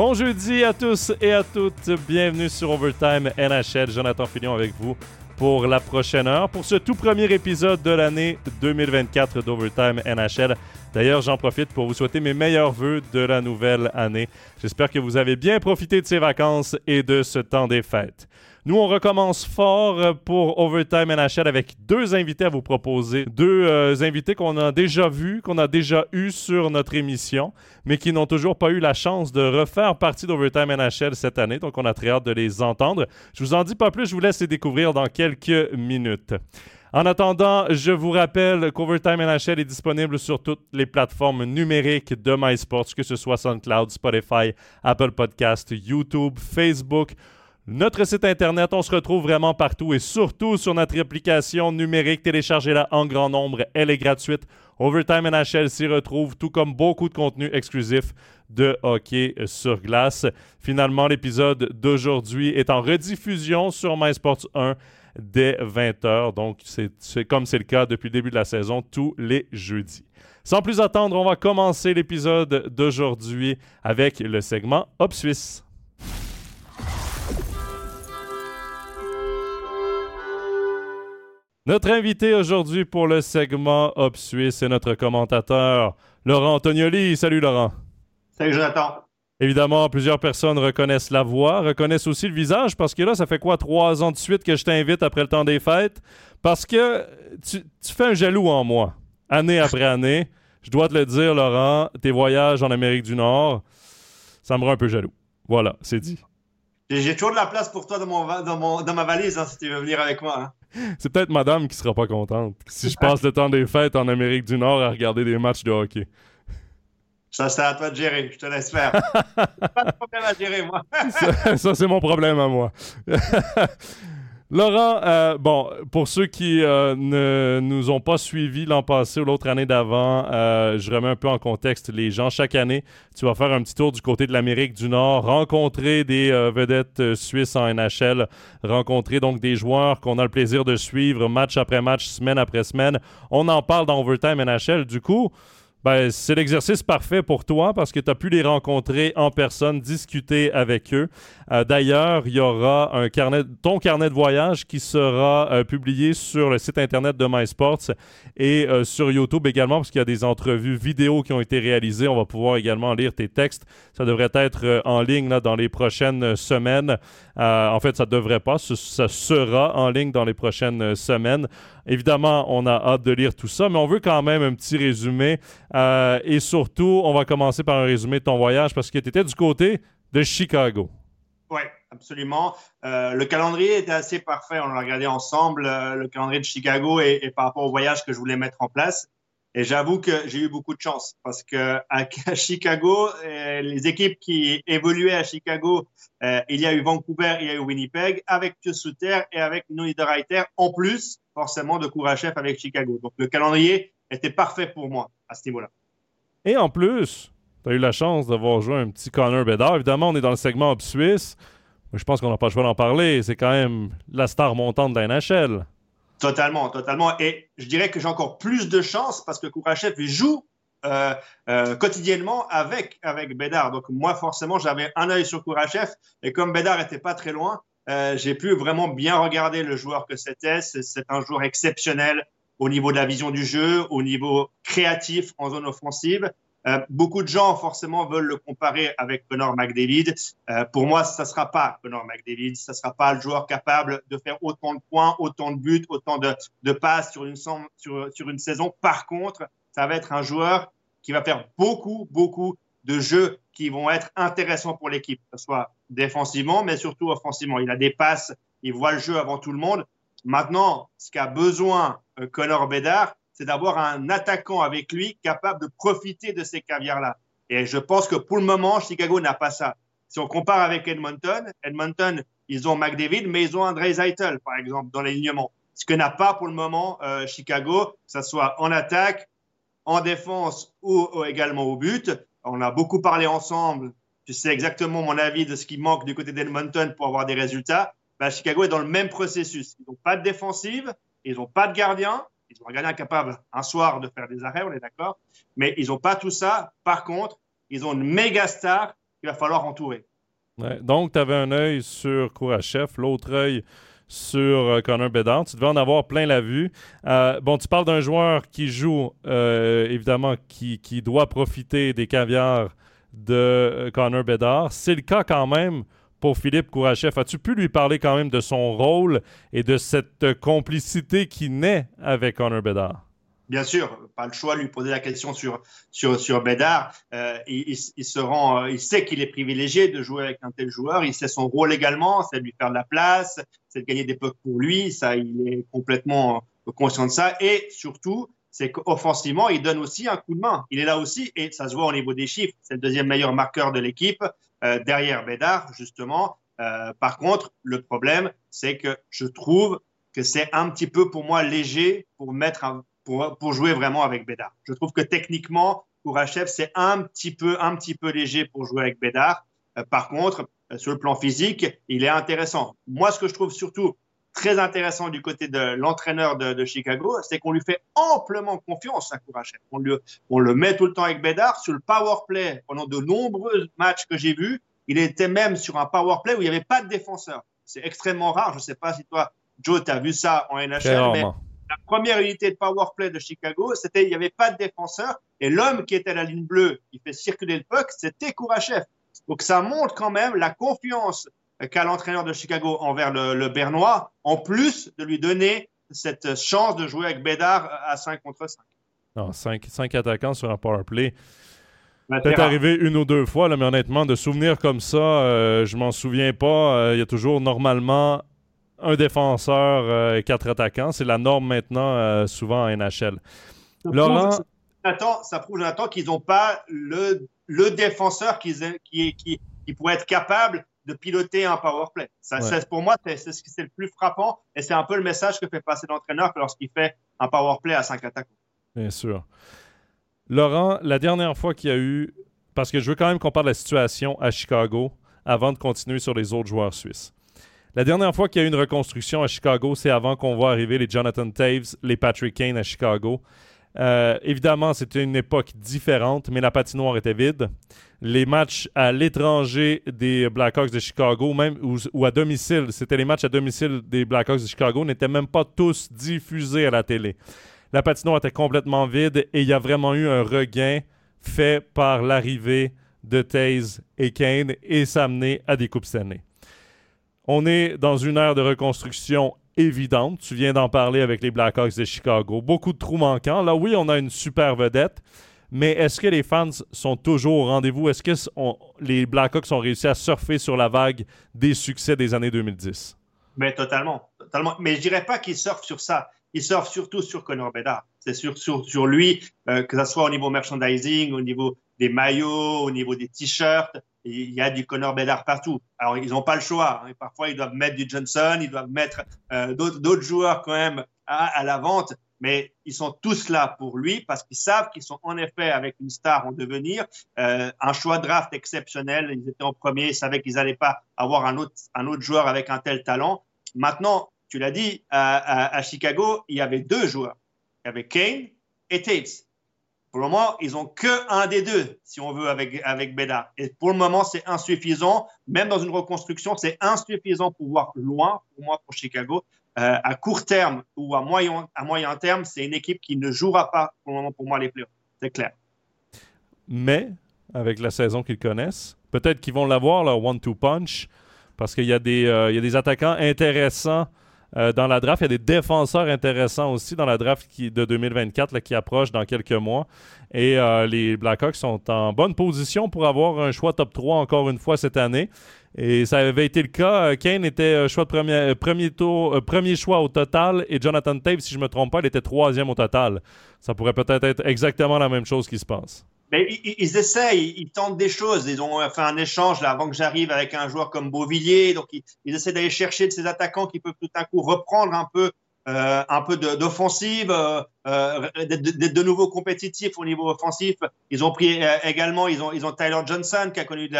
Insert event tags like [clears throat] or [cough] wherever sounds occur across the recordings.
Bon jeudi à tous et à toutes. Bienvenue sur Overtime NHL. Jonathan Fillon avec vous pour la prochaine heure, pour ce tout premier épisode de l'année 2024 d'Overtime NHL. D'ailleurs, j'en profite pour vous souhaiter mes meilleurs voeux de la nouvelle année. J'espère que vous avez bien profité de ces vacances et de ce temps des fêtes. Nous, on recommence fort pour Overtime NHL avec deux invités à vous proposer. Deux euh, invités qu'on a déjà vus, qu'on a déjà eus sur notre émission, mais qui n'ont toujours pas eu la chance de refaire partie d'Overtime NHL cette année. Donc, on a très hâte de les entendre. Je vous en dis pas plus, je vous laisse les découvrir dans quelques minutes. En attendant, je vous rappelle qu'Overtime NHL est disponible sur toutes les plateformes numériques de MySports, que ce soit SoundCloud, Spotify, Apple Podcast, YouTube, Facebook notre site internet, on se retrouve vraiment partout et surtout sur notre application numérique. Téléchargez-la en grand nombre, elle est gratuite. Overtime NHL s'y retrouve, tout comme beaucoup de contenu exclusif de hockey sur glace. Finalement, l'épisode d'aujourd'hui est en rediffusion sur MySports 1 dès 20h. Donc, c'est comme c'est le cas depuis le début de la saison, tous les jeudis. Sans plus attendre, on va commencer l'épisode d'aujourd'hui avec le segment Hop Suisse. Notre invité aujourd'hui pour le segment Hop Suisse est notre commentateur, Laurent Antonioli. Salut Laurent. Salut Jonathan. Évidemment, plusieurs personnes reconnaissent la voix, reconnaissent aussi le visage, parce que là, ça fait quoi, trois ans de suite que je t'invite après le temps des fêtes? Parce que tu, fais un jaloux en moi, année après année. Je dois te le dire, Laurent, tes voyages en Amérique du Nord, ça me rend un peu jaloux. Voilà, c'est dit. J'ai toujours de la place pour toi dans, mon, dans, ma valise, hein, si tu veux venir avec moi. Hein. C'est peut-être madame qui sera pas contente si je passe le temps des fêtes en Amérique du Nord à regarder des matchs de hockey. Ça, c'est à toi de gérer. Je te laisse faire. [laughs] pas de problème à gérer, moi. ça c'est mon problème à moi. Laurent, euh, bon, pour ceux qui euh, ne nous ont pas suivis l'an passé ou l'autre année d'avant, euh, je remets un peu en contexte les gens. Chaque année, tu vas faire un petit tour du côté de l'Amérique du Nord, rencontrer des vedettes suisses en NHL, rencontrer donc des joueurs qu'on a le plaisir de suivre match après match, semaine après semaine. On en parle dans Overtime NHL. Du coup, ben, c'est l'exercice parfait pour toi parce que tu as pu les rencontrer en personne, discuter avec eux. Euh, d'ailleurs, il y aura un carnet, ton carnet de voyage qui sera euh, publié sur le site internet de MySports et euh, sur YouTube également parce qu'il y a des entrevues vidéo qui ont été réalisées. On va pouvoir également lire tes textes. Ça devrait être en ligne dans les prochaines semaines. en fait, ça ne devrait pas. Ça sera en ligne dans les prochaines semaines. Évidemment, on a hâte de lire tout ça, mais on veut quand même un petit résumé. Et surtout, on va commencer par un résumé de ton voyage parce que tu étais du côté de Chicago. Oui, absolument. Euh, le calendrier était assez parfait. On l'a regardé ensemble, euh, le calendrier de Chicago et, par rapport au voyage que je voulais mettre en place. Et j'avoue que j'ai eu beaucoup de chance parce que à, [laughs] Chicago, les équipes qui évoluaient à Chicago, il y a eu Vancouver, il y a eu Winnipeg, avec Pius Suter et avec Reiter en plus forcément de chef avec Chicago. Donc le calendrier était parfait pour moi à ce niveau-là. Et en plus, tu as eu la chance d'avoir joué un petit Connor Bedard. Évidemment, on est dans le segment Up Suisse. Mais je pense qu'on n'a pas le choix d'en parler. C'est quand même la star montante de la NHL. Totalement, totalement. Et je dirais que j'ai encore plus de chance parce que Kourachev joue euh, euh, quotidiennement avec, avec Bédard. Donc moi, forcément, j'avais un œil sur Kourachev. Et comme Bédard n'était pas très loin, euh, j'ai pu vraiment bien regarder le joueur que c'était. C'est un joueur exceptionnel au niveau de la vision du jeu, au niveau créatif en zone offensive. Euh, beaucoup de gens forcément veulent le comparer avec Connor McDavid. Euh, pour moi, ça ne sera pas Connor McDavid. Ça ne sera pas le joueur capable de faire autant de points, autant de buts, autant de, passes sur une, saison. Par contre, ça va être un joueur qui va faire beaucoup, beaucoup de jeux qui vont être intéressants pour l'équipe, que ce soit défensivement, mais surtout offensivement. Il a des passes, il voit le jeu avant tout le monde. Maintenant, ce qu'a besoin euh, Connor Bedard, c'est d'avoir un attaquant avec lui capable de profiter de ces caviars-là. Et je pense que pour le moment, Chicago n'a pas ça. Si on compare avec Edmonton, Edmonton, ils ont McDavid, mais ils ont André Zeitel, par exemple, dans l'alignement. Ce que n'a pas pour le moment euh, Chicago, que ce soit en attaque, en défense ou également au but on a beaucoup parlé ensemble. Tu sais exactement mon avis de ce qui manque du côté d'Edmonton pour avoir des résultats. Bah, Chicago est dans le même processus. Ils n'ont pas de défensive, ils n'ont pas de gardien. Ils ont un capable un soir de faire des arrêts, on est d'accord. Mais ils n'ont pas tout ça. Par contre, ils ont une méga star qu'il va falloir entourer. donc, tu avais un œil sur Kourachev, l'autre œil sur euh, Connor Bedard. Tu devais en avoir plein la vue. Euh, bon, tu parles d'un joueur qui joue, euh, évidemment, qui, qui, doit profiter des caviars de Connor Bedard. C'est le cas quand même pour Philippe Kourachev. As-tu pu lui parler quand même de son rôle et de cette complicité qui naît avec Connor Bedard? bien sûr, pas le choix de lui poser la question sur, sur, sur Bédard. Euh, il, se rend, euh, il sait qu'il est privilégié de jouer avec un tel joueur. Il sait son rôle également, c'est de lui faire de la place, c'est de gagner des pucks pour lui. Ça, il est complètement conscient de ça. Et surtout, c'est qu'offensivement, il donne aussi un coup de main. Il est là aussi, et ça se voit au niveau des chiffres. C'est le deuxième meilleur marqueur de l'équipe, euh, derrière Bédard, justement. par contre, le problème, c'est que je trouve que c'est un petit peu pour moi léger pour mettre pour, jouer vraiment avec Bédard. Je trouve que techniquement, pour Hachef, c'est un petit peu, un petit peu léger pour jouer avec Bédard. Euh, par contre, euh, sur le plan physique, il est intéressant. Moi, ce que je trouve surtout très intéressant du côté de l'entraîneur de, Chicago, c'est qu'on lui fait amplement confiance à Kourachev. On, on le met tout le temps avec Bédard sur le power play. Pendant de nombreux matchs que j'ai vus, il était même sur un power play où il n'y avait pas de défenseur. C'est extrêmement rare. Je ne sais pas si toi, Joe, tu as vu ça en NHL, mais la première unité de power play de Chicago, c'était il n'y avait pas de défenseur et l'homme qui était à la ligne bleue, qui fait circuler le puck, c'était Kourachev. Donc ça montre quand même la confiance qu'a l'entraîneur de Chicago envers le, Bernois, en plus de lui donner cette chance de jouer avec Bédard à 5 contre 5. Non, 5, attaquants sur un power play. Peut-être arrivé une ou deux fois, mais honnêtement, de souvenirs comme ça, euh, je m'en souviens pas. Euh, il y a toujours normalement un défenseur euh, et quatre attaquants. C'est la norme maintenant, euh, souvent en NHL. Ça Laurent? Prouve, ça prouve, Jonathan, qu'ils n'ont pas le, le défenseur qui, qui, qui, qui, pourrait être capable de piloter un power play. Ça, Pour moi, c'est ce qui est le plus frappant et c'est un peu le message que fait passer l'entraîneur lorsqu'il fait un power play à cinq attaquants. Bien sûr. Laurent, la dernière fois qu'il y a eu, parce que je veux quand même qu'on parle de la situation à Chicago avant de continuer sur les autres joueurs suisses. La dernière fois qu'il y a eu une reconstruction à Chicago, c'est avant qu'on voit arriver les Jonathan Taves, les Patrick Kane à Chicago. Euh, évidemment, c'était une époque différente, mais la patinoire était vide. Les matchs à l'étranger des Blackhawks de Chicago, même ou, à domicile, c'était les matchs à domicile des Blackhawks de Chicago, n'étaient même pas tous diffusés à la télé. La patinoire était complètement vide et il y a vraiment eu un regain fait par l'arrivée de Taves et Kane et ça a à des Coupes Stanley. On est dans une ère de reconstruction évidente. Tu viens d'en parler avec les Blackhawks de Chicago. Beaucoup de trous manquants. Là, oui, on a une super vedette. Mais est-ce que les fans sont toujours au rendez-vous? Est-ce que les Blackhawks ont réussi à surfer sur la vague des succès des années 2010? Mais totalement, totalement. Mais je dirais pas qu'ils surfent sur ça. Ils surfent surtout sur Connor Bedard. C'est sur, sur, lui, euh, que ce soit au niveau merchandising, au niveau des maillots, au niveau des t-shirts il y a du Connor Bedard partout. Alors, ils n'ont pas le choix. Hein. Parfois, ils doivent mettre du Johnson, ils doivent mettre euh, d'autres joueurs quand même à, la vente, mais ils sont tous là pour lui parce qu'ils savent qu'ils sont en effet avec une star en devenir, euh, un choix draft exceptionnel. Ils étaient en premier, ils savaient qu'ils n'allaient pas avoir un autre, un autre joueur avec un tel talent. Maintenant, tu l'as dit, à, à, Chicago, il y avait deux joueurs. Il y avait Kane et Taves. Pour le moment, ils ont que un des deux, si on veut, avec, avec Bédard. Et pour le moment, c'est insuffisant. Même dans une reconstruction, c'est insuffisant pour voir loin, pour moi, pour Chicago. Euh, à court terme ou à moyen, à moyen terme, c'est une équipe qui ne jouera pas, pour le moment, pour moi, les playoffs. C'est clair. Mais, avec la saison qu'ils connaissent, peut-être qu'ils vont l'avoir, leur one-two punch, parce qu'il y, euh, y a des attaquants intéressants euh, dans la draft. Il y a des défenseurs intéressants aussi dans la draft de 2024 qui approche dans quelques mois. Et euh, les Blackhawks sont en bonne position pour avoir un choix top 3 encore une fois cette année. Et ça avait été le cas. Euh, Kane était choix premier, premier, tour, premier choix au total et Jonathan Tate, si je ne me trompe pas, il était troisième au total. Ça pourrait peut-être être exactement la même chose qui se passe. Mais ils, essayent, ils tentent des choses. Ils ont fait un échange là avant que j'arrive avec un joueur comme Beauvillier. Donc ils, essaient d'aller chercher de ces attaquants qui peuvent tout à coup reprendre un peu, euh, un peu d'offensive, euh, euh d'être de, nouveau compétitifs au niveau offensif. Ils ont pris euh, également, ils ont, ils ont Tyler Johnson qui a connu de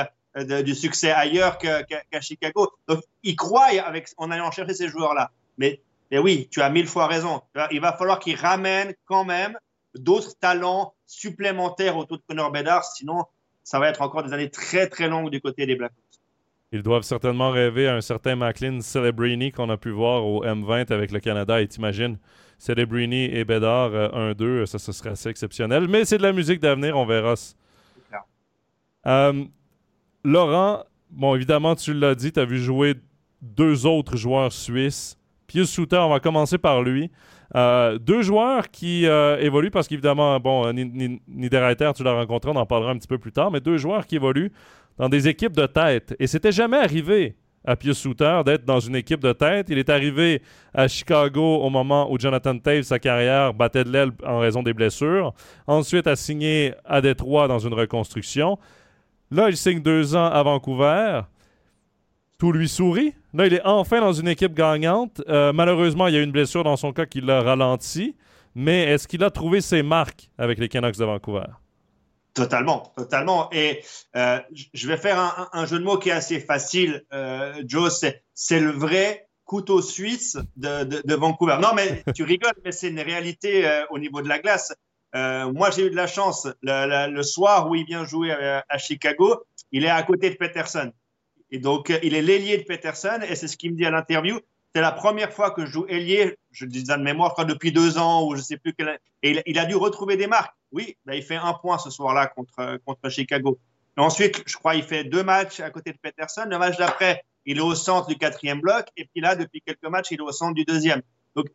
du succès ailleurs qu'à Chicago. Donc ils croient avec, en allant chercher ces joueurs-là. Mais, mais oui, tu as mille fois raison. Il va falloir qu'ils ramènent quand même d'autres talents supplémentaires autour de Connor Bedard. Sinon, ça va être encore des années très, très longues du côté des Blackhawks. Ils doivent certainement rêver à un certain Macklin Celebrini qu'on a pu voir au M20 avec le Canada. Et t'imagines, Celebrini et Bédard 1-2, euh, ça, ce serait assez exceptionnel. Mais c'est de la musique d'avenir, on verra. Euh, Laurent, bon, évidemment, tu l'as dit, tu as vu jouer deux autres joueurs suisses. Pius Souter, on va commencer par lui. Euh, deux joueurs qui évoluent parce qu'évidemment, bon, Niederreiter, tu l'as rencontré, on en parlera un petit peu plus tard, mais deux joueurs qui évoluent dans des équipes de tête. Et c'était jamais arrivé à Pius Souter d'être dans une équipe de tête. Il est arrivé à Chicago au moment où Jonathan Taves, sa carrière, battait de l'aile en raison des blessures. Ensuite, a signé à Détroit dans une reconstruction. Là, il signe deux ans à Vancouver. Tout lui sourit. Là, il est enfin dans une équipe gagnante. Euh, malheureusement, il y a une blessure dans son cas qui l'a ralenti. Mais est-ce qu'il a trouvé ses marques avec les Canucks de Vancouver? Totalement, totalement. Et euh, je vais faire un, jeu de mots qui est assez facile, euh, Joe. C'est le vrai couteau suisse de, Vancouver. Non, mais tu rigoles, mais c'est une réalité euh, au niveau de la glace. moi, j'ai eu de la chance. Le, soir où il vient jouer à, Chicago, il est à côté de Peterson. Et donc, il est l'ailier de Peterson, et c'est ce qu'il me dit à l'interview. C'est la première fois que je joue ailier, je dis ça de mémoire, depuis deux ans, ou je sais plus quel. Et il a dû retrouver des marques. Oui, bah, il fait un point ce soir-là contre, contre Chicago. ensuite, je crois qu'il fait deux matchs à côté de Peterson. Le match d'après, il est au centre du quatrième bloc. Et puis là, depuis quelques matchs, il est au centre du deuxième. Donc,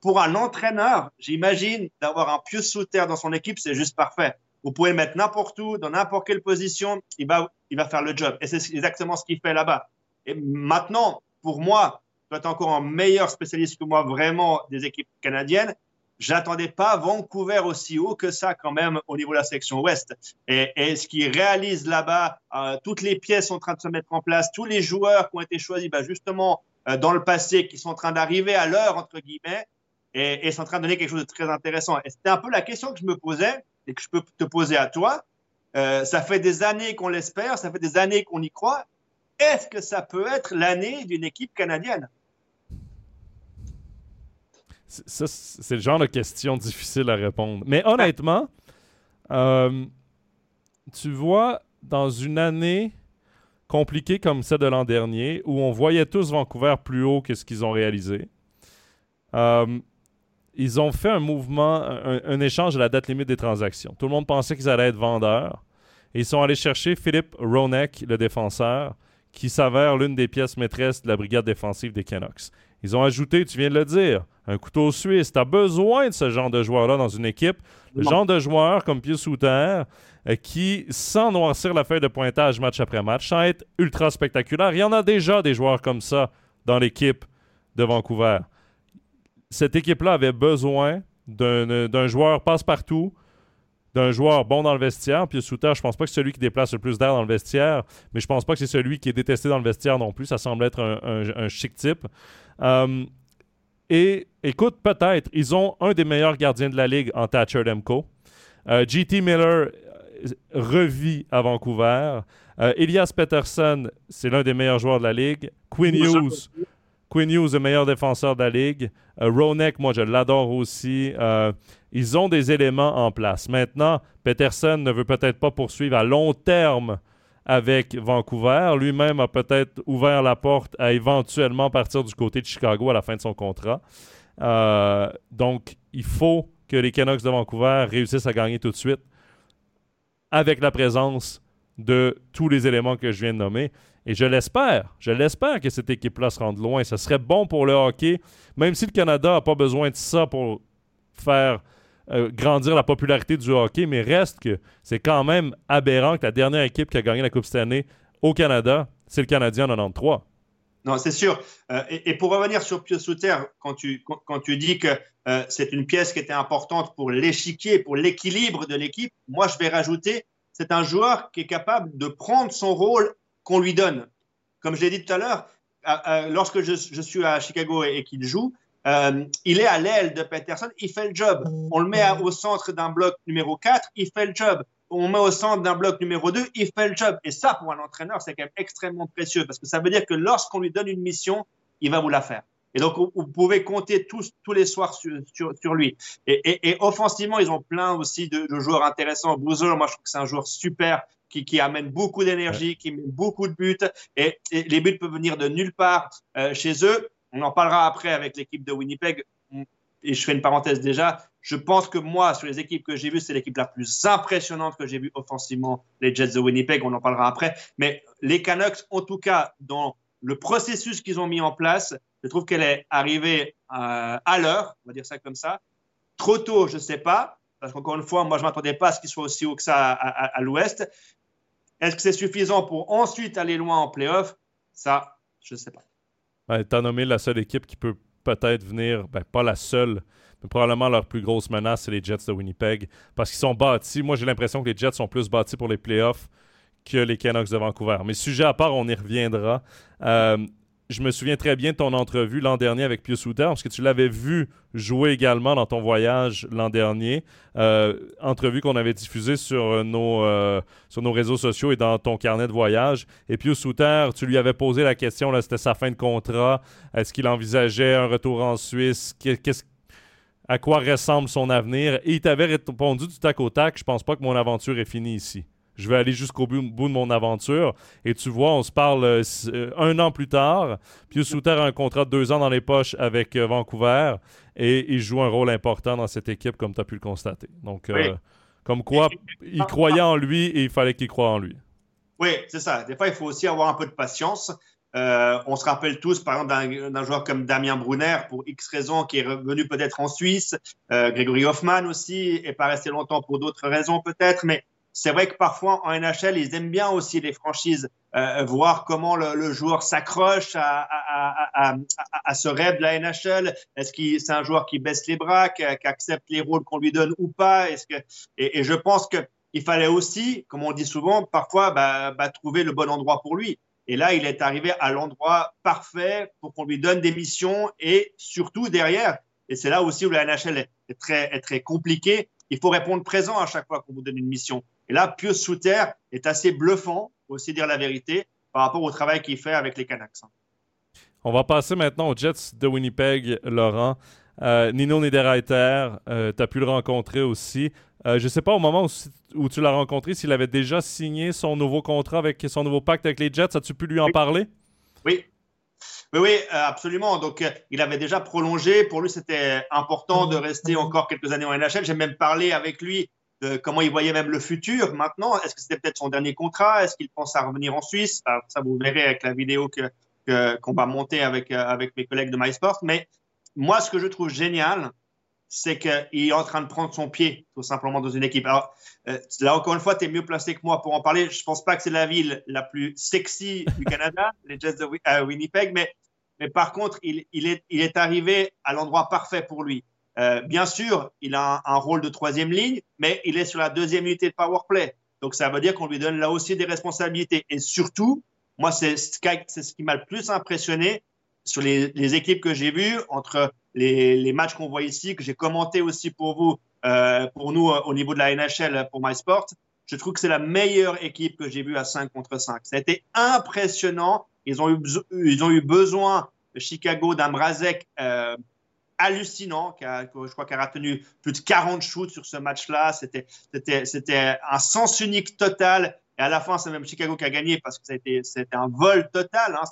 pour un entraîneur, j'imagine d'avoir un pieu sous terre dans son équipe, c'est juste parfait. Vous pouvez le mettre n'importe où, dans n'importe quelle position, il va, il va faire le job. Et c'est exactement ce qu'il fait là-bas. Et maintenant, pour moi, tu es encore un meilleur spécialiste que moi, vraiment, des équipes canadiennes j'attendais pas Vancouver aussi haut que ça quand même au niveau de la section ouest. Et, ce qu'ils réalisent là-bas, euh, toutes les pièces sont en train de se mettre en place, tous les joueurs qui ont été choisis bah, justement euh, dans le passé, qui sont en train d'arriver à l'heure, entre guillemets, et, et, sont en train de donner quelque chose de très intéressant. Et c'était un peu la question que je me posais et que je peux te poser à toi. Euh, ça fait des années qu'on l'espère, ça fait des années qu'on y croit. Est-ce que ça peut être l'année d'une équipe canadienne? C'est le genre de question difficile à répondre. Mais honnêtement, euh, tu vois, dans une année compliquée comme celle de l'an dernier, où on voyait tous Vancouver plus haut que ce qu'ils ont réalisé, euh, ils ont fait un mouvement, un, échange à la date limite des transactions. Tout le monde pensait qu'ils allaient être vendeurs. Et ils sont allés chercher Philippe Ronek, le défenseur, qui s'avère l'une des pièces maîtresses de la brigade défensive des Canucks. Ils ont ajouté, tu viens de le dire, un couteau suisse. Tu as besoin de ce genre de joueur-là dans une équipe. Le genre de joueur comme Pius Souter euh, qui, sans noircir la feuille de pointage match après match, sans être ultra spectaculaire, il y en a déjà des joueurs comme ça dans l'équipe de Vancouver. Cette équipe-là avait besoin d'un joueur passe-partout, d'un joueur bon dans le vestiaire. Pius Souter, je pense pas que c'est celui qui déplace le plus d'air dans le vestiaire, mais je pense pas que c'est celui qui est détesté dans le vestiaire non plus. Ça semble être un chic type. Euh, et écoute, peut-être, ils ont un des meilleurs gardiens de la ligue en Thatcher Demko. Euh, GT Miller euh, revit à Vancouver. Elias Peterson, c'est l'un des meilleurs joueurs de la ligue. Quinn Hughes, Quinn Hughes, le meilleur défenseur de la ligue. Ronek, moi, je l'adore aussi. ils ont des éléments en place. Maintenant, Peterson ne veut peut-être pas poursuivre à long terme avec Vancouver. Lui-même a peut-être ouvert la porte à éventuellement partir du côté de Chicago à la fin de son contrat. Euh, donc, il faut que les Canucks de Vancouver réussissent à gagner tout de suite avec la présence de tous les éléments que je viens de nommer. Et je l'espère, je l'espère que cette équipe-là se rende loin. Ce serait bon pour le hockey, même si le Canada n'a pas besoin de ça pour faire euh, grandir la popularité du hockey, mais reste que c'est quand même aberrant que la dernière équipe qui a gagné la Coupe cette année au Canada, c'est le Canadien en 93. Non, c'est sûr. Euh, et, pour revenir sur Pio Souter, quand tu, quand, tu dis que euh, c'est une pièce qui était importante pour l'échiquier, pour l'équilibre de l'équipe, moi je vais rajouter, c'est un joueur qui est capable de prendre son rôle qu'on lui donne. Comme je l'ai dit tout à l'heure, lorsque je, suis à Chicago et qu'il joue, euh, il est à l'aile de Peterson, il fait le job. On le met au centre d'un bloc numéro 4, il fait le job. On le met au centre d'un bloc numéro 2, il fait le job. Et ça, pour un entraîneur, c'est quand même extrêmement précieux parce que ça veut dire que lorsqu'on lui donne une mission, il va vous la faire. Et donc, vous pouvez compter tous, tous les soirs sur, sur, lui. Et, et, offensivement, ils ont plein aussi de, joueurs intéressants. Boozer, moi, je trouve que c'est un joueur super qui, qui amène beaucoup d'énergie, qui met beaucoup de buts. Et, les buts peuvent venir de nulle part euh, chez eux. On en parlera après avec l'équipe de Winnipeg. Et je fais une parenthèse déjà. Je pense que moi, sur les équipes que j'ai vues, c'est l'équipe la plus impressionnante que j'ai vue offensivement, les Jets de Winnipeg. On en parlera après. Mais les Canucks, en tout cas, dans le processus qu'ils ont mis en place, je trouve qu'elle est arrivée euh, à l'heure, on va dire ça comme ça. Trop tôt, je ne sais pas, parce qu'encore une fois, moi, je ne m'attendais pas à ce qu'il soit aussi haut que ça à, l'ouest. Est-ce que c'est suffisant pour ensuite aller loin en playoff? Ça, je ne sais pas. tu as nommé la seule équipe qui peut peut-être venir, ben, pas la seule, mais probablement leur plus grosse menace, c'est les Jets de Winnipeg. Parce qu'ils sont bâtis. Moi, j'ai l'impression que les Jets sont plus bâtis pour les playoffs que les Canucks de Vancouver. Mais sujet à part, on y reviendra. Euh, je me souviens très bien de ton entrevue l'an dernier avec Pius Souter, parce que tu l'avais vu jouer également dans ton voyage l'an dernier. Euh, entrevue qu'on avait diffusée sur nos, euh, sur nos réseaux sociaux et dans ton carnet de voyage. Et Pius Souter, tu lui avais posé la question, c'était sa fin de contrat. Est-ce qu'il envisageait un retour en Suisse? Qu'est-ce à quoi ressemble son avenir? Et il t'avait répondu du tac au tac, je pense pas que mon aventure est finie ici je vais aller jusqu'au bout, de mon aventure. Et tu vois, on se parle euh, euh, un an plus tard. Pius Souter a un contrat de deux ans dans les poches avec euh, Vancouver et il joue un rôle important dans cette équipe, comme tu as pu le constater. Donc, comme quoi, il croyait en lui et il fallait qu'il croie en lui. Oui, c'est ça. Des fois, il faut aussi avoir un peu de patience. on se rappelle tous, par exemple, d'un joueur comme Damien Brunner, pour X raisons, qui est revenu peut-être en Suisse. Grégory Hoffman aussi est pas resté longtemps pour d'autres raisons peut-être, mais c'est vrai que parfois en NHL, ils aiment bien aussi les franchises, euh, voir comment le, joueur s'accroche à, à, ce rêve de la NHL. Est-ce que c'est un joueur qui baisse les bras, qui, accepte les rôles qu'on lui donne ou pas? Est-ce que et, je pense que il fallait aussi, comme on dit souvent, parfois bah, bah, trouver le bon endroit pour lui. Et là, il est arrivé à l'endroit parfait pour qu'on lui donne des missions et surtout derrière. Et c'est là aussi où la NHL est très, est très compliquée. Il faut répondre présent à chaque fois qu'on vous donne une mission. Et là, Pius Souter est assez bluffant, faut aussi dire la vérité, par rapport au travail qu'il fait avec les Canucks. On va passer maintenant aux Jets de Winnipeg, Laurent. Euh, Nino Niederreiter, euh, tu as pu le rencontrer aussi. Euh, je ne sais pas au moment où, tu l'as rencontré s'il avait déjà signé son nouveau contrat avec son nouveau pacte avec les Jets. As-tu pu lui en parler? Oui. Oui, oui, absolument. Donc, il avait déjà prolongé. Pour lui, c'était important de rester encore quelques années en NHL. J'ai même parlé avec lui comment il voyait même le futur maintenant. Est-ce que c'était peut-être son dernier contrat? Est-ce qu'il pense à revenir en Suisse? Ça, vous verrez avec la vidéo que, qu'on va monter avec, euh, avec mes collègues de MySport. Mais moi, ce que je trouve génial, c'est qu'il est en train de prendre son pied, tout simplement, dans une équipe. Alors, euh, là, encore une fois, tu es mieux placé que moi pour en parler. Je ne pense pas que c'est la ville la plus sexy du [laughs] Canada, les Jets de Winnipeg, mais, mais par contre, il, il, est, il est arrivé à l'endroit parfait pour lui. Euh, bien sûr, il a un, rôle de troisième ligne, mais il est sur la deuxième unité de power play. Donc, ça veut dire qu'on lui donne là aussi des responsabilités. Et surtout, moi, c'est ce qui m'a le plus impressionné sur les, équipes que j'ai vues, entre les, matchs qu'on voit ici, que j'ai commenté aussi pour vous, euh, pour nous euh, au niveau de la NHL pour MySport. Je trouve que c'est la meilleure équipe que j'ai vue à 5 contre 5. Ça a été impressionnant. Ils ont eu, ils ont eu besoin, Chicago, d'un Mrazek hallucinant, je crois qu'il a retenu plus de 40 shoots sur ce match-là. C'était, un sens unique total. Et à la fin, c'est même Chicago qui a gagné parce que c'était, un vol total. Hein.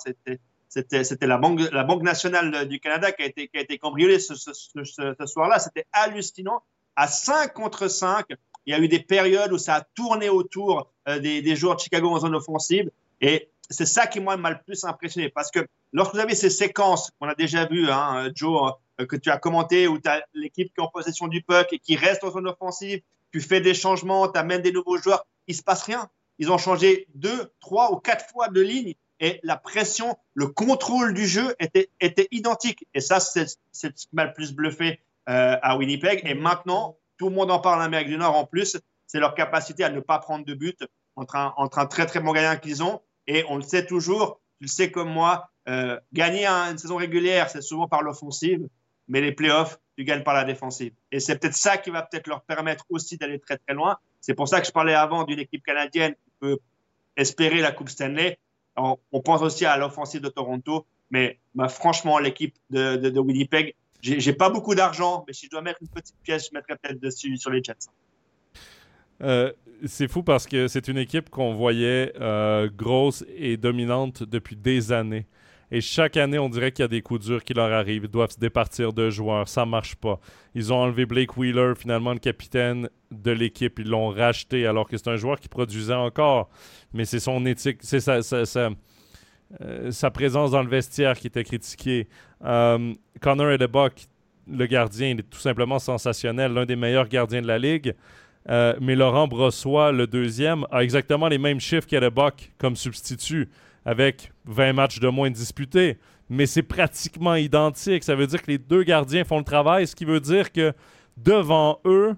C'était, la, banque, nationale du Canada qui a été, cambriolée ce, soir-là. C'était hallucinant. À 5 contre 5, il y a eu des périodes où ça a tourné autour euh, des, joueurs de Chicago en zone offensive. Et c'est ça qui, m'a le plus impressionné. Parce que lorsque vous avez ces séquences qu'on a déjà vues, hein, Joe, euh, que tu as commenté où tu l'équipe qui est en possession du puck et qui reste dans zone offensive, tu fais des changements, tu amènes des nouveaux joueurs, il se passe rien. Ils ont changé deux, trois ou quatre fois de ligne et la pression, le contrôle du jeu était, était identique. Et ça, c'est ce qui m'a le plus bluffé euh, à Winnipeg. Et maintenant, tout le monde en parle en Amérique du Nord en plus, c'est leur capacité à ne pas prendre de but entre un, entre un très très bon gagnant qu'ils ont. Et on le sait toujours, tu le sais comme moi, euh, gagner une saison régulière, c'est souvent par l'offensive mais les playoffs, tu gagnes par la défensive. Et c'est peut-être ça qui va peut-être leur permettre aussi d'aller très très loin. C'est pour ça que je parlais avant d'une équipe canadienne qui peut espérer la Coupe Stanley. On, pense aussi à l'offensive de Toronto, Mais bah, franchement, l'équipe de, de, de, Winnipeg, j'ai pas beaucoup d'argent, mais si je dois mettre une petite pièce, je mettrais peut-être dessus sur les Jets. Euh, c'est fou parce que c'est une équipe qu'on voyait euh, grosse et dominante depuis des années. Et chaque année, on dirait qu'il y a des coups durs qui leur arrivent. Ils doivent se départir de joueurs. Ça marche pas. Ils ont enlevé Blake Wheeler, finalement le capitaine de l'équipe. Ils l'ont racheté alors que c'est un joueur qui produisait encore. Mais c'est son éthique, c'est sa, euh, présence dans le vestiaire qui était critiquée. Euh, Connor Edebuck, le gardien, il est tout simplement sensationnel. L'un des meilleurs gardiens de la ligue. Euh, mais Laurent Brossois, le deuxième, a exactement les mêmes chiffres qu'Edebuck comme substitut avec 20 matchs de moins disputés. Mais c'est pratiquement identique. Ça veut dire que les deux gardiens font le travail, ce qui veut dire que devant eux,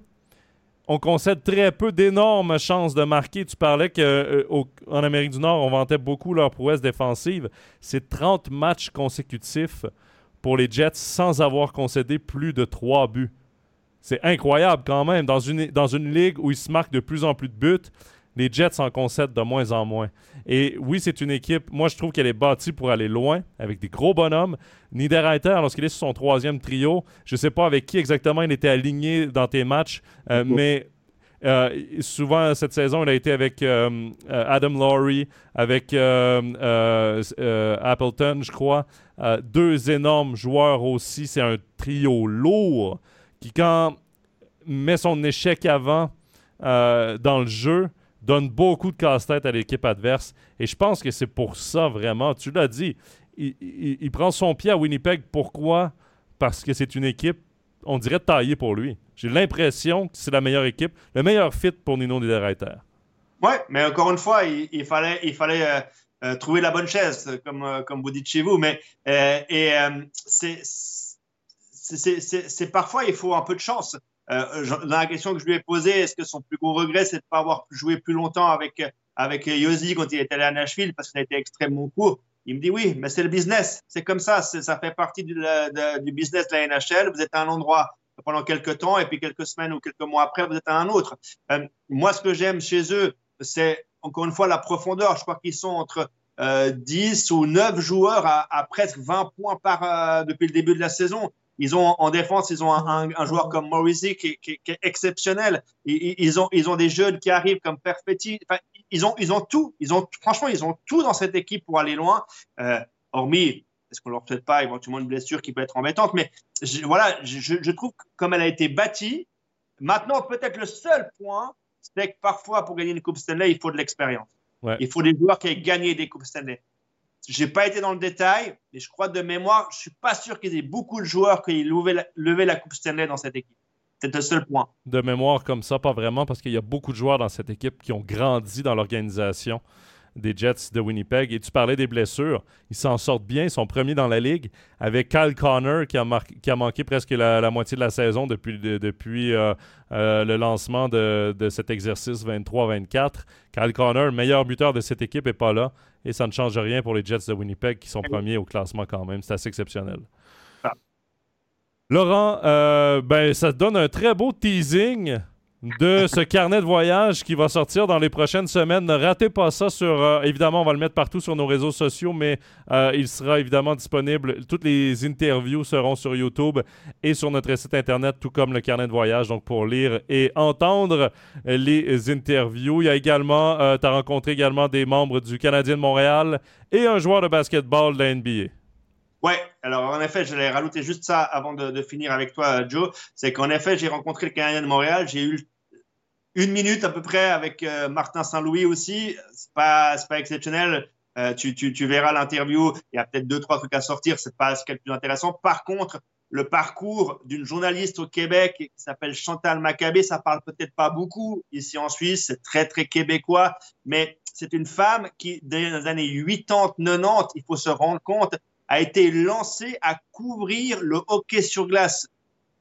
on concède très peu d'énormes chances de marquer. Tu parlais qu'en euh, Amérique du Nord, on vantait beaucoup leur prouesse défensive. C'est 30 matchs consécutifs pour les Jets sans avoir concédé plus de 3 buts. C'est incroyable quand même. Dans une, dans une ligue où ils se marquent de plus en plus de buts, les Jets en concèdent de moins en moins. Et oui, c'est une équipe, moi je trouve qu'elle est bâtie pour aller loin, avec des gros bonhommes. Niederreiter, lorsqu'il est sur son troisième trio, je ne sais pas avec qui exactement il était aligné dans tes matchs, euh, mais euh, souvent cette saison, il a été avec euh, Adam Laurie, avec Appleton, je crois. deux énormes joueurs aussi. C'est un trio lourd qui, quand met son échec avant dans le jeu, donne beaucoup de casse-tête à l'équipe adverse. Et je pense que c'est pour ça vraiment. Tu l'as dit, il, prend son pied à Winnipeg. Pourquoi? Parce que c'est une équipe, on dirait, taillée pour lui. J'ai l'impression que c'est la meilleure équipe, le meilleur fit pour Nino Niederreiter. Ouais, mais encore une fois, il, fallait, il fallait euh, euh, trouver la bonne chaise, comme, euh, comme vous dites chez vous. Mais et c'est parfois, il faut un peu de chance. Euh, dans la question que je lui ai posée, est-ce que son plus gros regret, c'est de ne pas avoir joué plus longtemps avec, avec Yossi quand il est allé à Nashville parce qu'il a été extrêmement court? Il me dit oui, mais c'est le business. C'est comme ça. Ça fait partie du, du, business de la NHL. Vous êtes à un endroit pendant quelques temps et puis quelques semaines ou quelques mois après, vous êtes à un autre. Euh, moi, ce que j'aime chez eux, c'est encore une fois la profondeur. Je crois qu'ils sont entre euh, 10 ou 9 joueurs à, à presque 20 points par, euh, depuis le début de la saison. Ils ont en défense, ils ont un, un, joueur comme Morrissey qui, qui, qui est exceptionnel. Ils, ils, ont, ils ont des jeunes qui arrivent comme Perfetti. Enfin, ils ont, ils ont tout. Ils ont, franchement, ils ont tout dans cette équipe pour aller loin. Euh, hormis, est-ce qu'on leur souhaite pas éventuellement une blessure qui peut être embêtante, mais je, voilà, je, je trouve que comme elle a été bâtie, maintenant peut-être le seul point, c'est que parfois pour gagner une Coupe Stanley, il faut de l'expérience. Ouais. Il faut des joueurs qui aient gagné des Coupes Stanley. J'ai pas été dans le détail, mais je crois de mémoire, je suis pas sûr qu'il y ait beaucoup de joueurs qui aient levé la, levé la Coupe Stanley dans cette équipe. C'est le seul point. De mémoire comme ça, pas vraiment, parce qu'il y a beaucoup de joueurs dans cette équipe qui ont grandi dans l'organisation des Jets de Winnipeg. Et tu parlais des blessures. Ils s'en sortent bien. Ils sont premiers dans la ligue. Avec Kyle Connor qui a, qui a manqué presque la, moitié de la saison depuis, depuis euh, euh, le lancement de, de cet exercice 23-24. Kyle Connor, meilleur buteur de cette équipe, n'est pas là. Et ça ne change rien pour les Jets de Winnipeg qui sont premiers au classement quand même. C'est assez exceptionnel. Ah. Laurent, euh, ben, ça te donne un très beau teasing de ce carnet de voyage qui va sortir dans les prochaines semaines. Ne ratez pas ça sur. Euh, évidemment, on va le mettre partout sur nos réseaux sociaux, mais euh, il sera évidemment disponible. Toutes les interviews seront sur YouTube et sur notre site internet, tout comme le carnet de voyage, donc pour lire et entendre les interviews. Il y a également, euh, tu as rencontré également des membres du Canadien de Montréal et un joueur de basketball de la NBA. Ouais, alors en effet, je l'ai juste ça avant de, de finir avec toi, Joe. C'est qu'en effet, j'ai rencontré le Canadien de Montréal. J'ai eu une minute à peu près avec euh, Martin Saint-Louis aussi. C'est pas, pas exceptionnel. Euh, tu, tu, tu, verras l'interview. Il y a peut-être deux, trois trucs à sortir. C'est pas ce qui est le plus intéressant. Par contre, le parcours d'une journaliste au Québec qui s'appelle Chantal Maccabé, ça parle peut-être pas beaucoup ici en Suisse. C'est très, très québécois. Mais c'est une femme qui, dans les années 80, 90, il faut se rendre compte, a été lancée à couvrir le hockey sur glace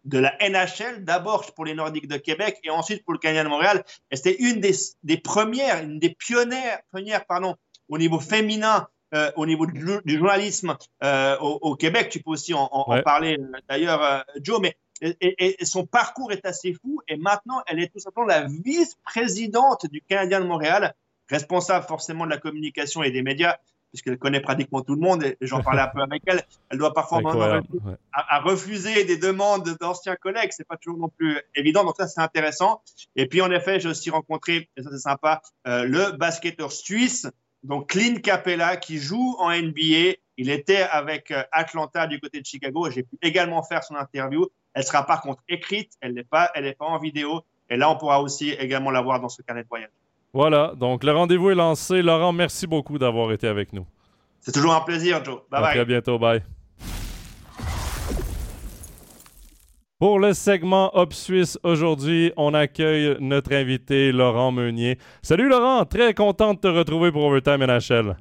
de la NHL, d'abord pour les Nordiques de Québec et ensuite pour le Canadien de Montréal. Et c'était une des, des, premières, une des pionnières, pionnières pardon, au niveau féminin, euh, au niveau du, journalisme euh, au, au, Québec. Tu peux aussi en, en, en parler euh, d'ailleurs, euh, Joe, mais et, et, son parcours est assez fou. Et maintenant, elle est tout simplement la vice-présidente du Canadien de Montréal, responsable forcément de la communication et des médias puisqu'elle connaît pratiquement tout le monde, et j'en parlais un peu avec elle. Elle doit parfois à, refuser des demandes d'anciens collègues. C'est pas toujours non plus évident. Donc ça, c'est intéressant. Et puis, en effet, j'ai aussi rencontré, et ça, c'est sympa, euh, le basketteur suisse, donc Clint Capella, qui joue en NBA. Il était avec euh, Atlanta du côté de Chicago. J'ai pu également faire son interview. Elle sera par contre écrite. Elle n'est pas, elle n'est pas en vidéo. Et là, on pourra aussi également la voir dans ce carnet de voyage. Voilà, donc le rendez-vous est lancé. Laurent, merci beaucoup d'avoir été avec nous. C'est toujours un plaisir, Joe. Bye à bye. très bientôt. Bye. Pour le segment Hop Suisse, aujourd'hui, on accueille notre invité Laurent Meunier. Salut Laurent, très content de te retrouver pour Overtime NHL.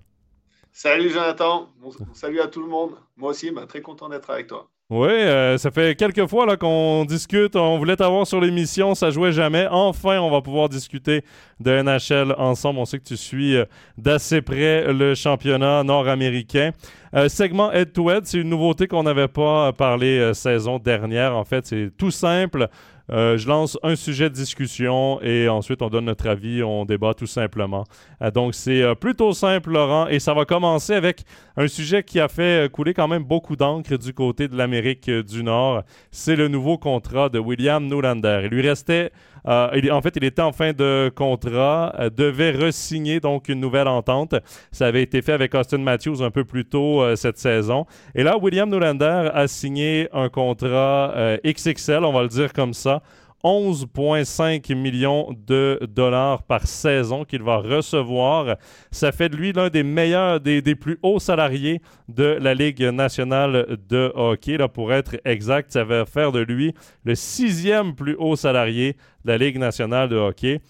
Salut Jonathan, salut à tout le monde. Moi aussi, ben, très content d'être avec toi. Oui, euh, ça fait quelques fois là, qu'on discute. On voulait t'avoir sur l'émission, ça jouait jamais. Enfin, on va pouvoir discuter de NHL ensemble. On sait que tu suis euh, d'assez près le championnat nord-américain. Euh, segment head-to-head, c'est une nouveauté qu'on n'avait pas parlé saison dernière. En fait, c'est tout simple. Euh, je lance un sujet de discussion et ensuite on donne notre avis, on débat tout simplement. Euh, donc c'est euh, plutôt simple, Laurent, et ça va commencer avec un sujet qui a fait couler quand même beaucoup d'encre du côté de l'Amérique du Nord. C'est le nouveau contrat de William Nylander. Il lui restait euh, en fait, il était en fin de contrat, euh, devait resigner donc une nouvelle entente. Ça avait été fait avec Austin Matthews un peu plus tôt euh, cette saison. Et là, William Nylander a signé un contrat XXL, on va le dire comme ça. 11,5 millions de dollars par saison qu'il va recevoir. Ça fait de lui l'un des meilleurs, des, plus hauts salariés de la Ligue nationale de hockey. Là, pour être exact, ça va faire de lui le sixième plus haut salarié de la Ligue nationale de hockey.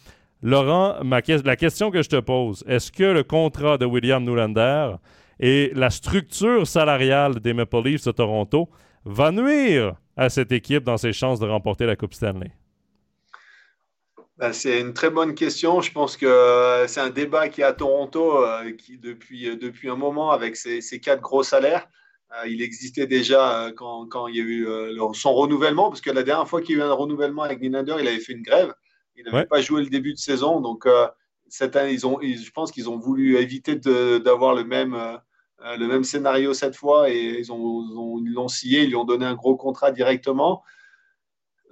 Laurent, la question que je te pose, est-ce que le contrat de William Nylander et la structure salariale des Maple Leafs de Toronto va nuire à cette équipe dans ses chances de remporter la Coupe Stanley? Ben, c'est une très bonne question. Je pense que euh, c'est un débat qui est à Toronto euh, qui, depuis, euh, depuis un moment avec ces, quatre gros salaires. il existait déjà quand, quand, il y a eu son renouvellement, parce que la dernière fois qu'il y a eu un renouvellement avec Nylander, il avait fait une grève. Il n'avait pas joué le début de saison. Donc, cette année, ils ont, je pense qu'ils ont voulu éviter d'avoir le même, le même scénario cette fois et ils ont, ils l'ont scié, ils lui ont donné un gros contrat directement.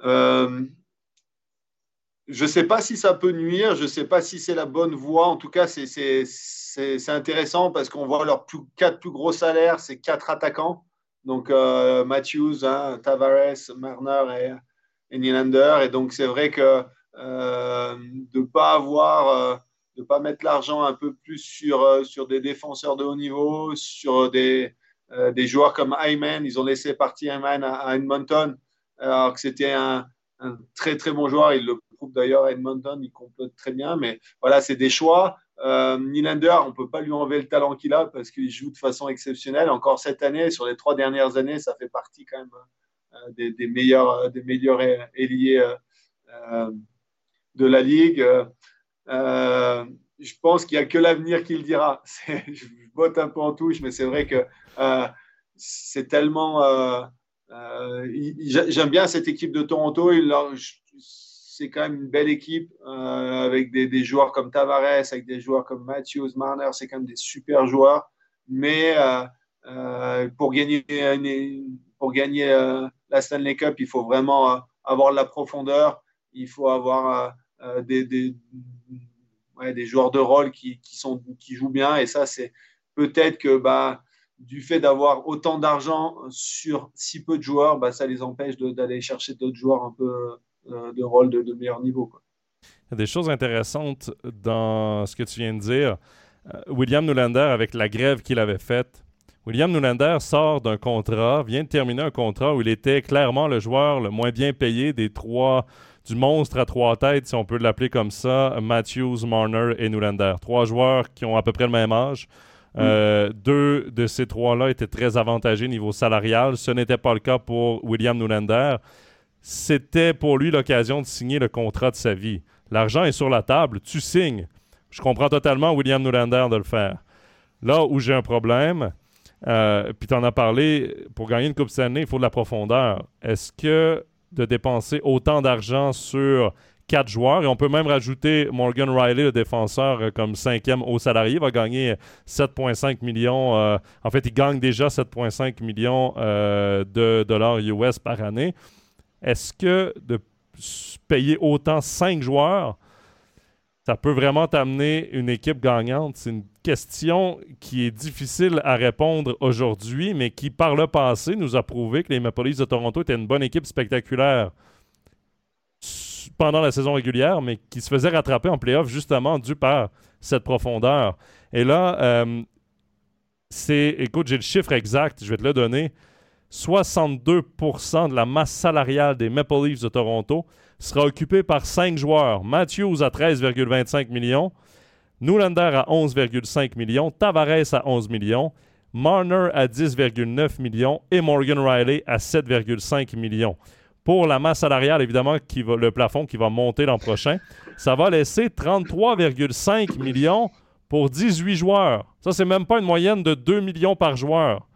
Euh, je ne sais pas si ça peut nuire, je ne sais pas si c'est la bonne voie. En tout cas, c'est intéressant parce qu'on voit leurs quatre plus gros salaires, c'est quatre attaquants. Donc euh, Matthews, hein, Tavares, Marner et, Nylander. Et donc c'est vrai que euh, de ne pas avoir, euh, de pas mettre l'argent un peu plus sur, sur des défenseurs de haut niveau, sur des, des joueurs comme Ayman. Ils ont laissé partir Ayman à, Edmonton alors que c'était un, un, très très bon joueur. D'ailleurs Edmonton, il complote très bien. Mais voilà, c'est des choix. Euh, Nylander, on ne peut pas lui enlever le talent qu'il a parce qu'il joue de façon exceptionnelle. Encore cette année, sur les trois dernières années, ça fait partie quand même euh, des, meilleurs, euh, des meilleurs ailiers euh, de la Ligue. je pense qu'il n'y a que l'avenir qui le dira. [laughs] Je botte un peu en touche, mais c'est vrai que c'est tellement. J'aime bien cette équipe de Toronto. C'est quand même une belle équipe euh, avec des, joueurs comme Tavares, avec des joueurs comme Matthews, Marner, c'est quand même des super joueurs. Mais euh, euh, pour gagner, pour gagner la Stanley Cup, il faut vraiment avoir de la profondeur, il faut avoir des, des, joueurs de rôle qui, qui, jouent bien. Et ça, c'est peut-être que bah, du fait d'avoir autant d'argent sur si peu de joueurs, bah, ça les empêche d'aller chercher d'autres joueurs un peu de rôle de, meilleur niveau. Il y a des choses intéressantes dans ce que tu viens de dire. Euh, William Nylander, avec la grève qu'il avait faite, William Nylander sort d'un contrat, vient de terminer un contrat où il était clairement le joueur le moins bien payé des trois, du monstre à trois têtes, si on peut l'appeler comme ça, Matthews, Marner et Nylander. Trois joueurs qui ont à peu près le même âge. Euh, mm. deux de ces trois-là étaient très avantagés niveau salarial. Ce n'était pas le cas pour William Nylander c'était pour lui l'occasion de signer le contrat de sa vie. L'argent est sur la table, tu signes. Je comprends totalement William Nylander de le faire. Là où j'ai un problème, euh, puis tu en as parlé, pour gagner une Coupe Stanley, il faut de la profondeur. Est-ce que de dépenser autant d'argent sur quatre joueurs. Et on peut même rajouter Morgan Riley, le défenseur, euh, comme cinquième au salarié. Va gagner 7,5 millions. Euh, en fait, il gagne déjà 7,5 millions de dollars US par année. Est-ce que de payer autant cinq joueurs, ça peut vraiment t'amener une équipe gagnante? C'est une question qui est difficile à répondre aujourd'hui, mais qui, par le passé, nous a prouvé que les Maple Leafs de Toronto étaient une bonne équipe spectaculaire pendant la saison régulière, mais qui se faisait rattraper en playoff justement dû par cette profondeur. Et là, euh, c'est, écoute, j'ai le chiffre exact, je vais te le donner. 62% de la masse salariale des Maple Leafs de Toronto sera occupée par cinq joueurs. Matthews à 13,25 millions, Newlander à 11,5 millions, Tavares à 11 millions, Marner à 10,9 millions et Morgan Riley à 7,5 millions. Pour la masse salariale, évidemment, qui va, le plafond qui va monter l'an prochain, ça va laisser 33,5 millions pour 18 joueurs. Ça, c'est même pas une moyenne de 2 millions par joueur.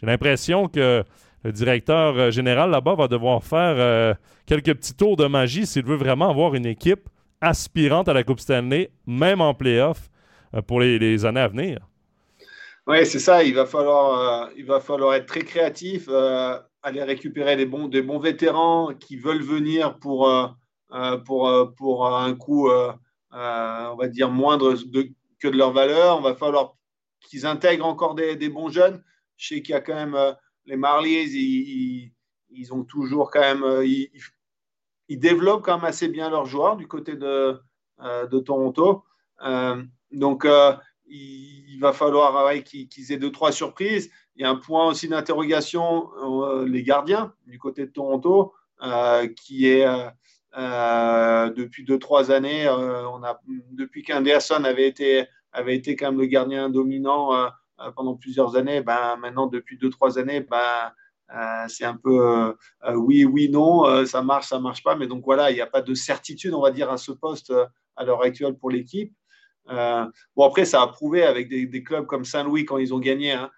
J'ai l'impression que le directeur euh, général là-bas va devoir faire euh, quelques petits tours de magie s'il veut vraiment avoir une équipe aspirante à la Coupe Stanley, même en playoff, euh, pour les, années à venir. Oui, c'est ça. Il va, falloir, il va falloir être très créatif, aller récupérer des bons, des bons vétérans qui veulent venir pour, pour, pour un coût, on va dire, moindre que de leur valeur. On va falloir qu'ils intègrent encore des, des bons jeunes. Je sais qu'il y a quand même euh, les Marlies, ils, ont toujours quand même. Euh, ils, développent quand même assez bien leurs joueurs du côté de, euh, Toronto. donc, il, va falloir qu'ils aient deux, trois surprises. Il y a un point aussi d'interrogation, les gardiens du côté de Toronto, qui est. depuis deux, trois années, depuis qu'Anderson avait été, avait été quand même le gardien dominant pendant plusieurs années, ben, maintenant, depuis deux, trois années, ben, euh, c'est un peu euh, oui, oui, non, ça marche, ça marche pas. Mais donc voilà, il n'y a pas de certitude, on va dire, à ce poste à l'heure actuelle pour l'équipe. bon, après, ça a prouvé avec des, clubs comme Saint-Louis quand ils ont gagné hein,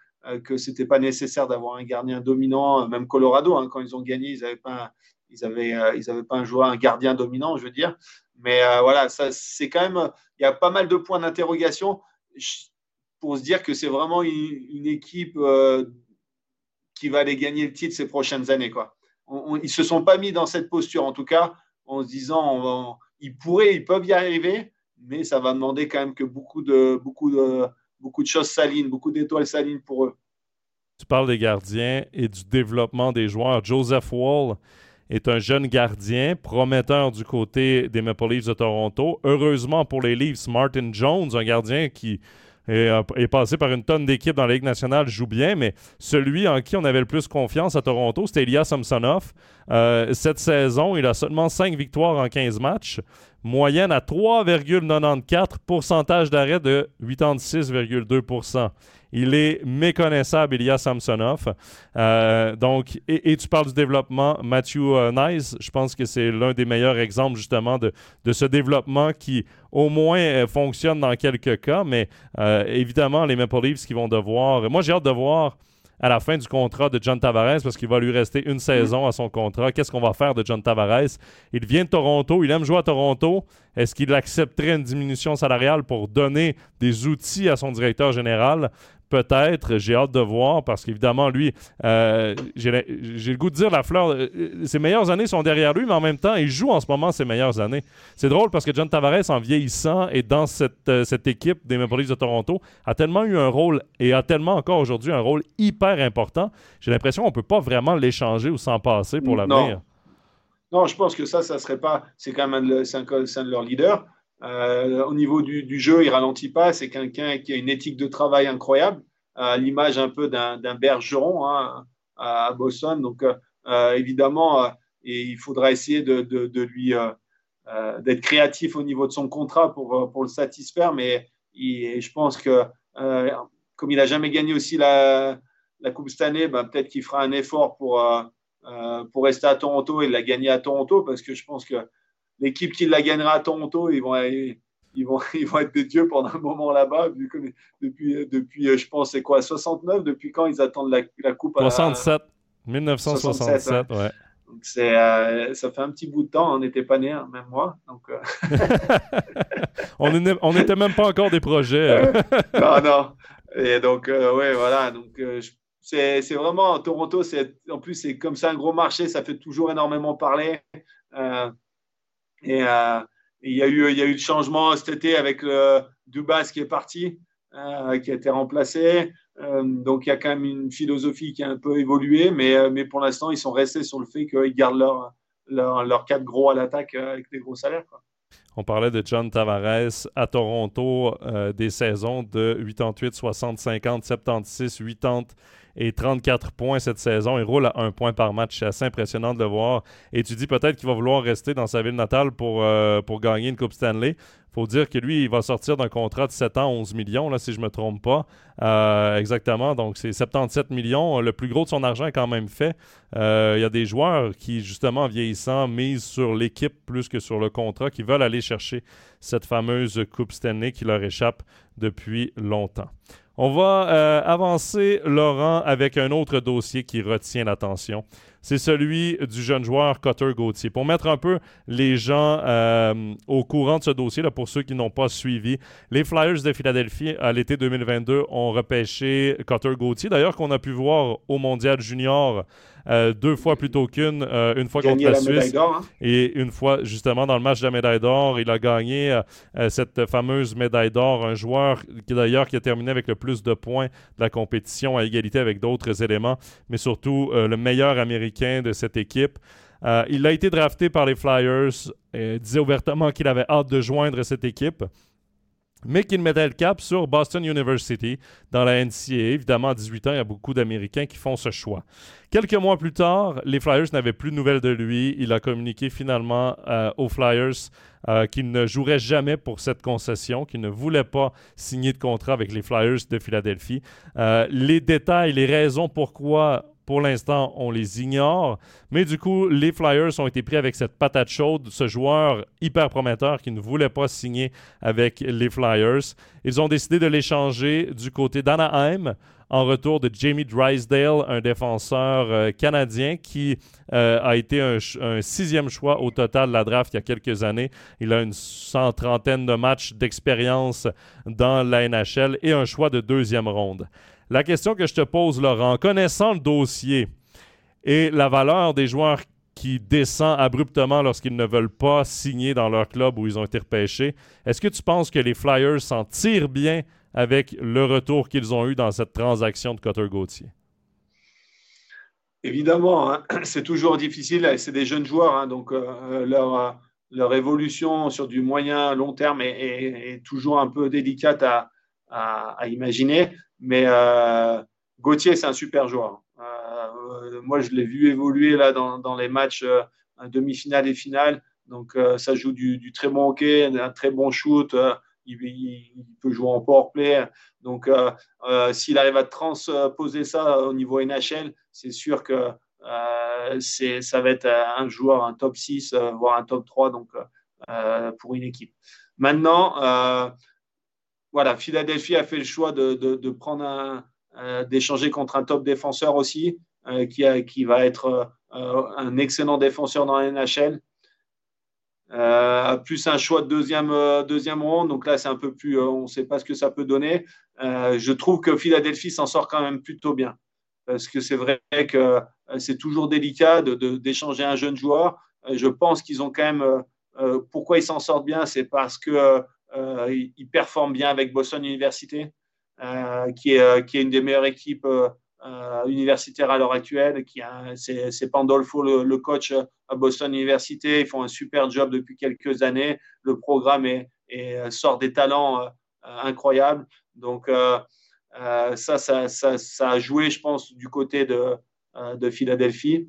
que ce n'était pas nécessaire d'avoir un gardien dominant, même Colorado, hein, quand ils ont gagné, ils n'avaient pas, ils avaient, ils avaient pas un joueur, un gardien dominant, je veux dire. Mais voilà, ça, c'est quand même, il y a pas mal de points d'interrogation pour se dire que c'est vraiment une, équipe euh, qui va aller gagner le titre ces prochaines années. Quoi. ils ne se sont pas mis dans cette posture, en tout cas, en se disant ils pourraient, ils peuvent y arriver, mais ça va demander quand même que beaucoup de, beaucoup de, beaucoup de choses s'alignent, beaucoup d'étoiles s'alignent pour eux. Tu parles des gardiens et du développement des joueurs. Joseph Wall est un jeune gardien prometteur du côté des Maple Leafs de Toronto. Heureusement pour les Leafs, Martin Jones, un gardien qui et est passé par une tonne d'équipes dans la Ligue nationale, joue bien, mais celui en qui on avait le plus confiance à Toronto, c'était Elias Samsonov. Euh, cette saison, il a seulement 5 victoires en 15 matchs, moyenne à 3,94, pourcentage d'arrêt de 86,2% il est méconnaissable, il y a Samsonov. Euh, donc, et, tu parles du développement, Matthew euh, Nice, je pense que c'est l'un des meilleurs exemples justement de, de, ce développement qui au moins euh, fonctionne dans quelques cas, mais évidemment, les Maple Leafs qui vont devoir... Moi, j'ai hâte de voir à la fin du contrat de John Tavares parce qu'il va lui rester une saison à son contrat. Qu'est-ce qu'on va faire de John Tavares? Il vient de Toronto, il aime jouer à Toronto. Est-ce qu'il accepterait une diminution salariale pour donner des outils à son directeur général? Peut-être, j'ai hâte de voir parce qu'évidemment, lui, euh, j'ai le goût de dire la fleur, euh, ses meilleures années sont derrière lui, mais en même temps, il joue en ce moment ses meilleures années. C'est drôle parce que John Tavares, en vieillissant et dans cette, euh, cette équipe des Maple Leafs de Toronto, a tellement eu un rôle et a tellement encore aujourd'hui un rôle hyper important. J'ai l'impression qu'on ne peut pas vraiment l'échanger ou s'en passer pour l'avenir. Non. je pense que ça, ça serait pas. C'est quand même un, un de leurs leaders. Euh, au niveau du, jeu, il ralentit pas. C'est quelqu'un qui a une éthique de travail incroyable, à l'image un peu d'un bergeron hein, à, Boston. Donc, euh, évidemment, euh, et il faudra essayer de, lui d'être créatif au niveau de son contrat pour, le satisfaire. Mais je pense que comme il n'a jamais gagné aussi la, Coupe cette année, ben, peut-être qu'il fera un effort pour, pour rester à Toronto et la gagner à Toronto parce que je pense que l'équipe qui la gagnera à Toronto, ils vont, ils vont, [laughs] ils vont être des dieux pendant un moment là-bas. Depuis, depuis, je pense, c'est quoi, 69 Depuis quand ils attendent la, la coupe 67. 1967, ouais. c'est, ça fait un petit bout de temps, on n'était pas nés, hein, même moi. Donc, [laughs] on n'était même pas encore des projets. [laughs] non, non. Et donc, ouais, voilà. Donc, c'est, c'est vraiment, Toronto, c'est, en plus, c'est comme ça un gros marché, ça fait toujours énormément parler. Et il y, a eu, il y a eu le changement cet été avec Dubas qui est parti, qui a été remplacé. Euh, donc il y a quand même une philosophie qui a un peu évolué, mais, euh, mais pour l'instant, ils sont restés sur le fait qu'ils gardent leurs leur, leur quatre gros à l'attaque euh, avec des gros salaires. On parlait de John Tavares à Toronto, des saisons de 88, 60, 50, 76, 80 et 34 points cette saison. Il roule à un point par match. C'est assez impressionnant de le voir. Et tu dis peut-être qu'il va vouloir rester dans sa ville natale pour, pour gagner une Coupe Stanley faut dire que lui, il va sortir d'un contrat de 7 ans, 11 millions, là, si je ne me trompe pas. Euh, exactement. Donc, c'est 77 millions. Le plus gros de son argent est quand même fait. Euh, il y a des joueurs qui, justement, vieillissant, misent sur l'équipe plus que sur le contrat, qui veulent aller chercher cette fameuse Coupe Stanley qui leur échappe depuis longtemps. On va euh, avancer, Laurent, avec un autre dossier qui retient l'attention c'est celui du jeune joueur Cutter Gauthier. Pour mettre un peu les gens euh, au courant de ce dossier, là, pour ceux qui n'ont pas suivi, les Flyers de Philadelphie à l'été 2022 ont repêché Cutter Gauthier, d'ailleurs qu'on a pu voir au Mondial Junior euh, deux fois plutôt qu'une, euh, une fois contre la, Suisse hein. et une fois justement dans le match de la médaille d'or. Il a gagné euh, cette fameuse médaille d'or, un joueur qui d'ailleurs qui a terminé avec le plus de points de la compétition à égalité avec d'autres éléments, mais surtout le meilleur américain de cette équipe. il a été drafté par les Flyers, et disait ouvertement qu'il avait hâte de joindre cette équipe mais qu'il mettait le cap sur Boston University dans la NCAA. Évidemment, à 18 ans, il y a beaucoup d'Américains qui font ce choix. Quelques mois plus tard, les Flyers n'avaient plus de nouvelles de lui. Il a communiqué finalement euh, aux Flyers euh, qu'il ne jouerait jamais pour cette concession, qu'il ne voulait pas signer de contrat avec les Flyers de Philadelphie. Euh, les détails, les raisons pourquoi pour l'instant, on les ignore. Mais du coup, les Flyers ont été pris avec cette patate chaude, ce joueur hyper prometteur qui ne voulait pas signer avec les Flyers. Ils ont décidé de l'échanger du côté d'Anaheim en retour de Jamie Drysdale, un défenseur euh, canadien qui euh, a été un, un, sixième choix au total de la draft il y a quelques années. Il a une cent trentaine de matchs d'expérience dans la NHL et un choix de deuxième ronde. La question que je te pose, Laurent, connaissant le dossier et la valeur des joueurs qui descend abruptement lorsqu'ils ne veulent pas signer dans leur club où ils ont été repêchés, est-ce que tu penses que les Flyers s'en tirent bien avec le retour qu'ils ont eu dans cette transaction de Cotter Gauthier? Évidemment, hein. [clears throat] c'est toujours difficile. C'est des jeunes joueurs, hein, donc euh, leur, leur, évolution sur du moyen long terme est, toujours un peu délicate à imaginer. Mais euh, Gauthier, c'est un super joueur. Euh, moi, je l'ai vu évoluer là dans, les matchs euh, demi-finale et finale. Donc, ça joue du, très bon hockey, un très bon shoot. Il, peut jouer en power play. Donc, s'il arrive à transposer ça au niveau NHL, c'est sûr que ça va être un joueur, un top 6, voire un top 3 donc, pour une équipe. Maintenant, voilà, Philadelphie a fait le choix de, prendre un, d'échanger contre un top défenseur aussi, euh, qui, qui, va être euh, un excellent défenseur dans la NHL. Euh, plus un choix de deuxième, deuxième ronde, donc là c'est un peu plus, on ne sait pas ce que ça peut donner. je trouve que Philadelphie s'en sort quand même plutôt bien, parce que c'est vrai que c'est toujours délicat d'échanger un jeune joueur. je pense qu'ils ont quand même, pourquoi ils s'en sortent bien, c'est parce que euh, il, performe bien avec Boston University, euh, qui, est, euh, qui est une des meilleures équipes universitaires à l'heure actuelle. C'est Pandolfo, le, coach à Boston University. Ils font un super job depuis quelques années. Le programme sort des talents incroyables. Donc, ça, ça, a joué, je pense, du côté de, de Philadelphie.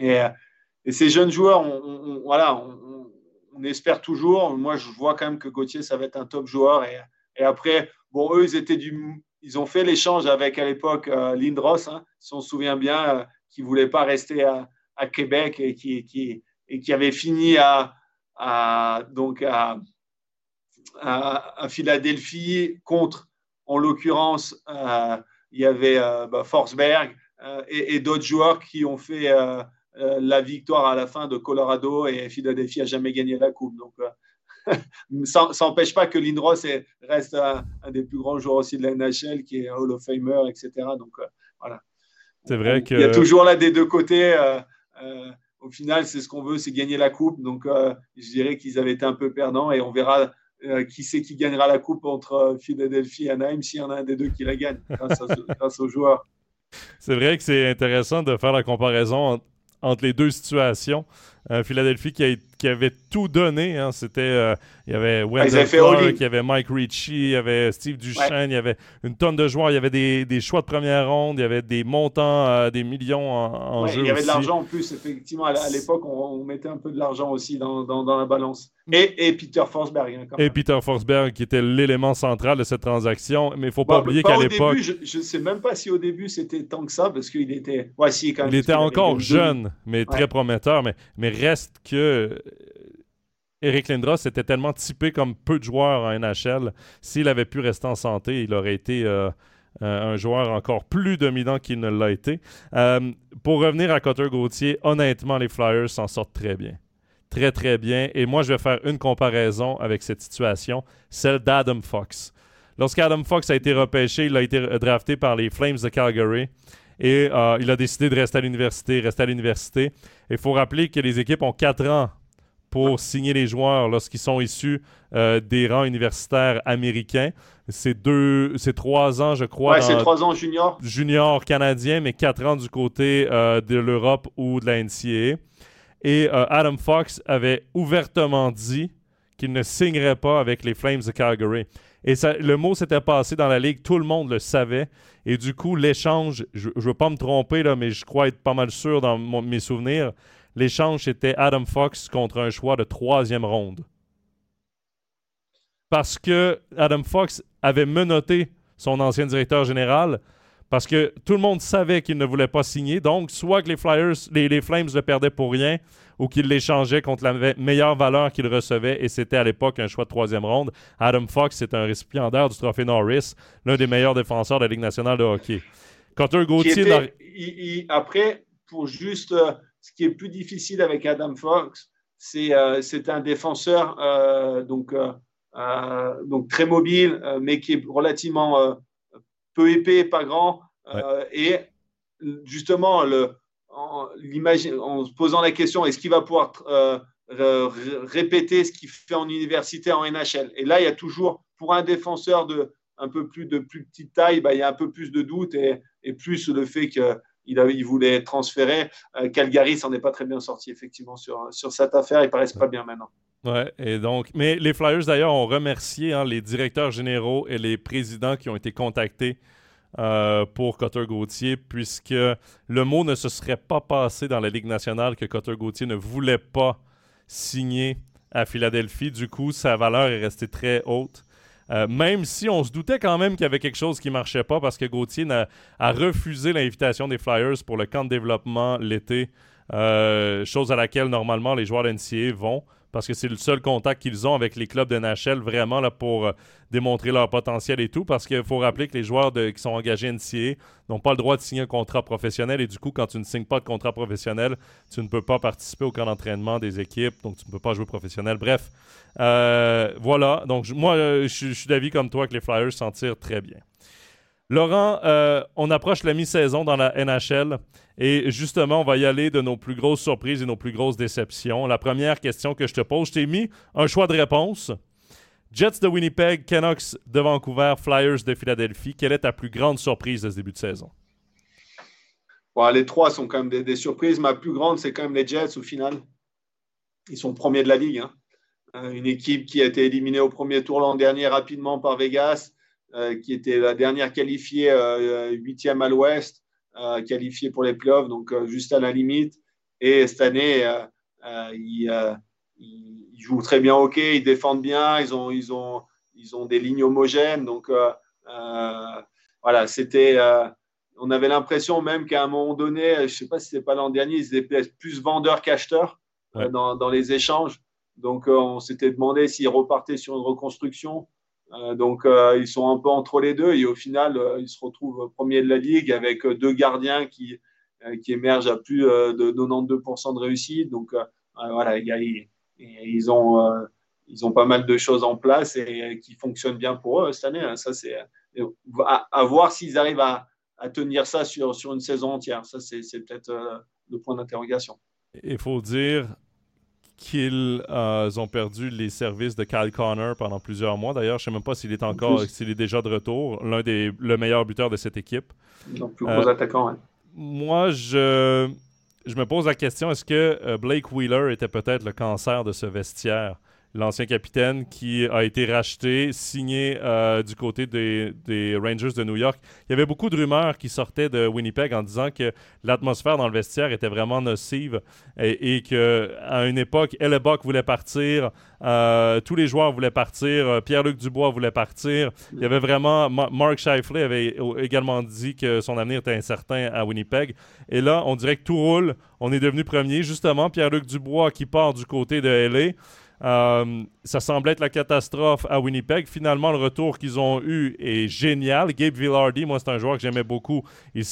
Et, ces jeunes joueurs, voilà, on, on espère toujours. Moi, je vois quand même que Gauthier, ça va être un top joueur. Et, après, bon, eux, ils, étaient du, ils ont fait l'échange avec à l'époque euh, Lindros, hein, si on se souvient bien, euh, qui ne voulait pas rester à, Québec et qui, qui, et qui avait fini à, donc à, à, Philadelphie contre, en l'occurrence, euh, il y avait bah, Forsberg et, d'autres joueurs qui ont fait la victoire à la fin de Colorado et Philadelphie n'a jamais gagné la coupe. Donc, [laughs] ça n'empêche pas que Lindros reste un, des plus grands joueurs aussi de la NHL, qui est Hall of Famer, etc. Donc voilà. C'est vrai que. Il y a toujours là des deux côtés. au final, c'est ce qu'on veut, c'est gagner la coupe. Donc je dirais qu'ils avaient été un peu perdants et on verra euh, qui c'est qui gagnera la coupe entre euh, Philadelphie et Anaheim s'il y en a un des deux qui la gagne grâce, [laughs] aux joueurs. C'est vrai que c'est intéressant de faire la comparaison entre les deux situations. Euh, Philadelphie qui, avait tout donné. Hein. C'était, euh, il y avait ah, Wendell Clark, il y avait Mike Ritchie, il y avait Steve Duchesne, il y avait une tonne de joueurs, il y avait des, choix de première ronde, il y avait des montants, euh, des millions en, jeu. Il y avait de l'argent en plus, effectivement. À, l'époque, on, mettait un peu de l'argent aussi dans, la balance. Et, Peter Forsberg. Hein, et Peter Forsberg qui était l'élément central de cette transaction. Mais il ne faut pas oublier qu'à l'époque. Je ne sais même pas si au début c'était tant que ça, parce qu'il était. Ouais, quand il était encore jeune, mais très prometteur. Mais, mais reste que euh, Eric Lindros était tellement typé comme peu de joueurs en NHL. S'il avait pu rester en santé, il aurait été euh, euh, un joueur encore plus dominant qu'il ne l'a été. pour revenir à Cotter Gauthier, honnêtement, les Flyers s'en sortent très bien. Très, très bien. Et moi, je vais faire une comparaison avec cette situation, celle d'Adam Fox. Lorsqu'Adam Fox a été repêché, il a été drafté par les Flames de Calgary. Et euh, il a décidé de rester à l'université, rester à l'université. Il faut rappeler que les équipes ont quatre ans pour signer les joueurs lorsqu'ils sont issus euh, des rangs universitaires américains. C'est deux, c'est trois ans, je crois. Ouais, c'est trois ans junior. Junior canadien, mais quatre ans du côté euh, de l'Europe ou de la NCAA. Et Adam Fox avait ouvertement dit qu'il ne signerait pas avec les Flames de Calgary. Et le mot s'était passé dans la ligue, tout le monde le savait. Et du coup, l'échange, je ne veux pas me tromper, là, mais je crois être pas mal sûr dans mes souvenirs, l'échange était Adam Fox contre un choix de troisième ronde. Parce que Adam Fox avait menotté son ancien directeur général parce que tout le monde savait qu'il ne voulait pas signer. Donc, soit que les Flyers, les, Flames le perdaient pour rien, ou qu'ils l'échangeaient contre la meilleure valeur qu'il recevait, et c'était à l'époque un choix de troisième ronde. Adam Fox, c'est un récipiendaire du trophée Norris, l'un des meilleurs défenseurs de la Ligue nationale de hockey. Cutter Gauthier. après, pour juste euh, ce qui est plus difficile avec Adam Fox, c'est euh, un défenseur euh, donc, donc très mobile, mais qui est relativement peu épais, pas grand. Euh, et justement, le, en, en, se posant la question, est-ce qu'il va pouvoir euh, répéter ce qu'il fait en université en NHL Et là, il y a toujours, pour un défenseur de un peu plus de plus petite taille, bah, il y a un peu plus de doute et, et plus le fait qu'il il voulait être transféré. Euh, Calgary s'en est pas très bien sorti, effectivement, sur, sur cette affaire. Ils paraissent pas bien maintenant. Ouais, et donc, mais les Flyers d'ailleurs ont remercié hein, les directeurs généraux et les présidents qui ont été contactés euh, pour Cotter Gauthier, puisque le mot ne se serait pas passé dans la Ligue nationale que Cotter Gauthier ne voulait pas signer à Philadelphie. Du coup, sa valeur est restée très haute. Euh, même si on se doutait quand même qu'il y avait quelque chose qui ne marchait pas parce que Gauthier a, refusé l'invitation des Flyers pour le camp de développement l'été, euh, chose à laquelle normalement les joueurs NCA vont parce que c'est le seul contact qu'ils ont avec les clubs de NHL vraiment là, pour euh, démontrer leur potentiel et tout. Parce qu'il faut rappeler que les joueurs qui sont engagés NCA n'ont pas le droit de signer un contrat professionnel et du coup, quand tu ne signes pas de contrat professionnel, tu ne peux pas participer au camp d'entraînement des équipes, donc tu ne peux pas jouer professionnel. Bref, euh, voilà. Donc moi, euh, je suis d'avis comme toi que les Flyers s'en tirent très bien. Laurent, on approche la mi-saison dans la NHL. Et justement, on va y aller de nos plus grosses surprises et nos plus grosses déceptions. La première question que je te pose, je t'ai mis un choix de réponse. Jets de Winnipeg, Canucks de Vancouver, Flyers de Philadelphie. Quelle est ta plus grande surprise de ce début de saison? les trois sont quand même des, surprises. Ma plus grande, c'est quand même les Jets au final. Ils sont premiers de la ligue. Hein. Euh, une équipe qui a été éliminée au premier tour l'an dernier rapidement par Vegas, euh, qui était la dernière qualifiée euh, huitième à l'ouest euh, qualifié pour les playoffs, donc euh, juste à la limite. Et cette année, euh, ils, ils, jouent très bien au hockey, ils défendent bien, ils ont, ils ont, ils ont des lignes homogènes. Donc voilà, c'était on avait l'impression même qu'à un moment donné, je ne sais pas si c'était pas l'an dernier, ils étaient plus vendeurs qu'acheteurs dans, dans, les échanges. Donc, on s'était demandé s'ils repartaient sur une reconstruction. Euh, donc, euh, ils sont un peu entre les deux et au final, euh, ils se retrouvent premier de la ligue avec deux gardiens qui, qui émerge à plus de 92% de réussite. Donc voilà, ils, ont, ils ont pas mal de choses en place et qui fonctionnent bien pour eux cette année. Hein. Ça, c'est à, voir s'ils arrivent à, à, tenir ça sur, sur une saison entière. Ça, c'est peut-être le point d'interrogation. Il faut dire qu'ils euh, ont perdu les services de Kyle Connor pendant plusieurs mois. D'ailleurs, je ne sais même pas s'il est encore, s'il est déjà de retour, l'un des le meilleur buteur de cette équipe. Donc, plus gros euh, attaquant, Moi, je, je me pose la question est-ce que euh, Blake Wheeler était peut-être le cancer de ce vestiaire? L'ancien capitaine qui a été racheté, signé euh, du côté des, Rangers de New York. Il y avait beaucoup de rumeurs qui sortaient de Winnipeg en disant que l'atmosphère dans le vestiaire était vraiment nocive et, et qu'à une époque, Hellebuck voulait partir, euh, tous les joueurs voulaient partir, Pierre-Luc Dubois voulait partir. Il y avait vraiment. Mark Scheifele avait également dit que son avenir était incertain à Winnipeg. Et là, on dirait que tout roule. On est devenu premier. Justement, Pierre-Luc Dubois qui part du côté de LA. Euh, ça semblait être la catastrophe à Winnipeg. Finalement, le retour qu'ils ont eu est génial. Gabe Villardy, moi, c'est un joueur que j'aimais beaucoup. Il,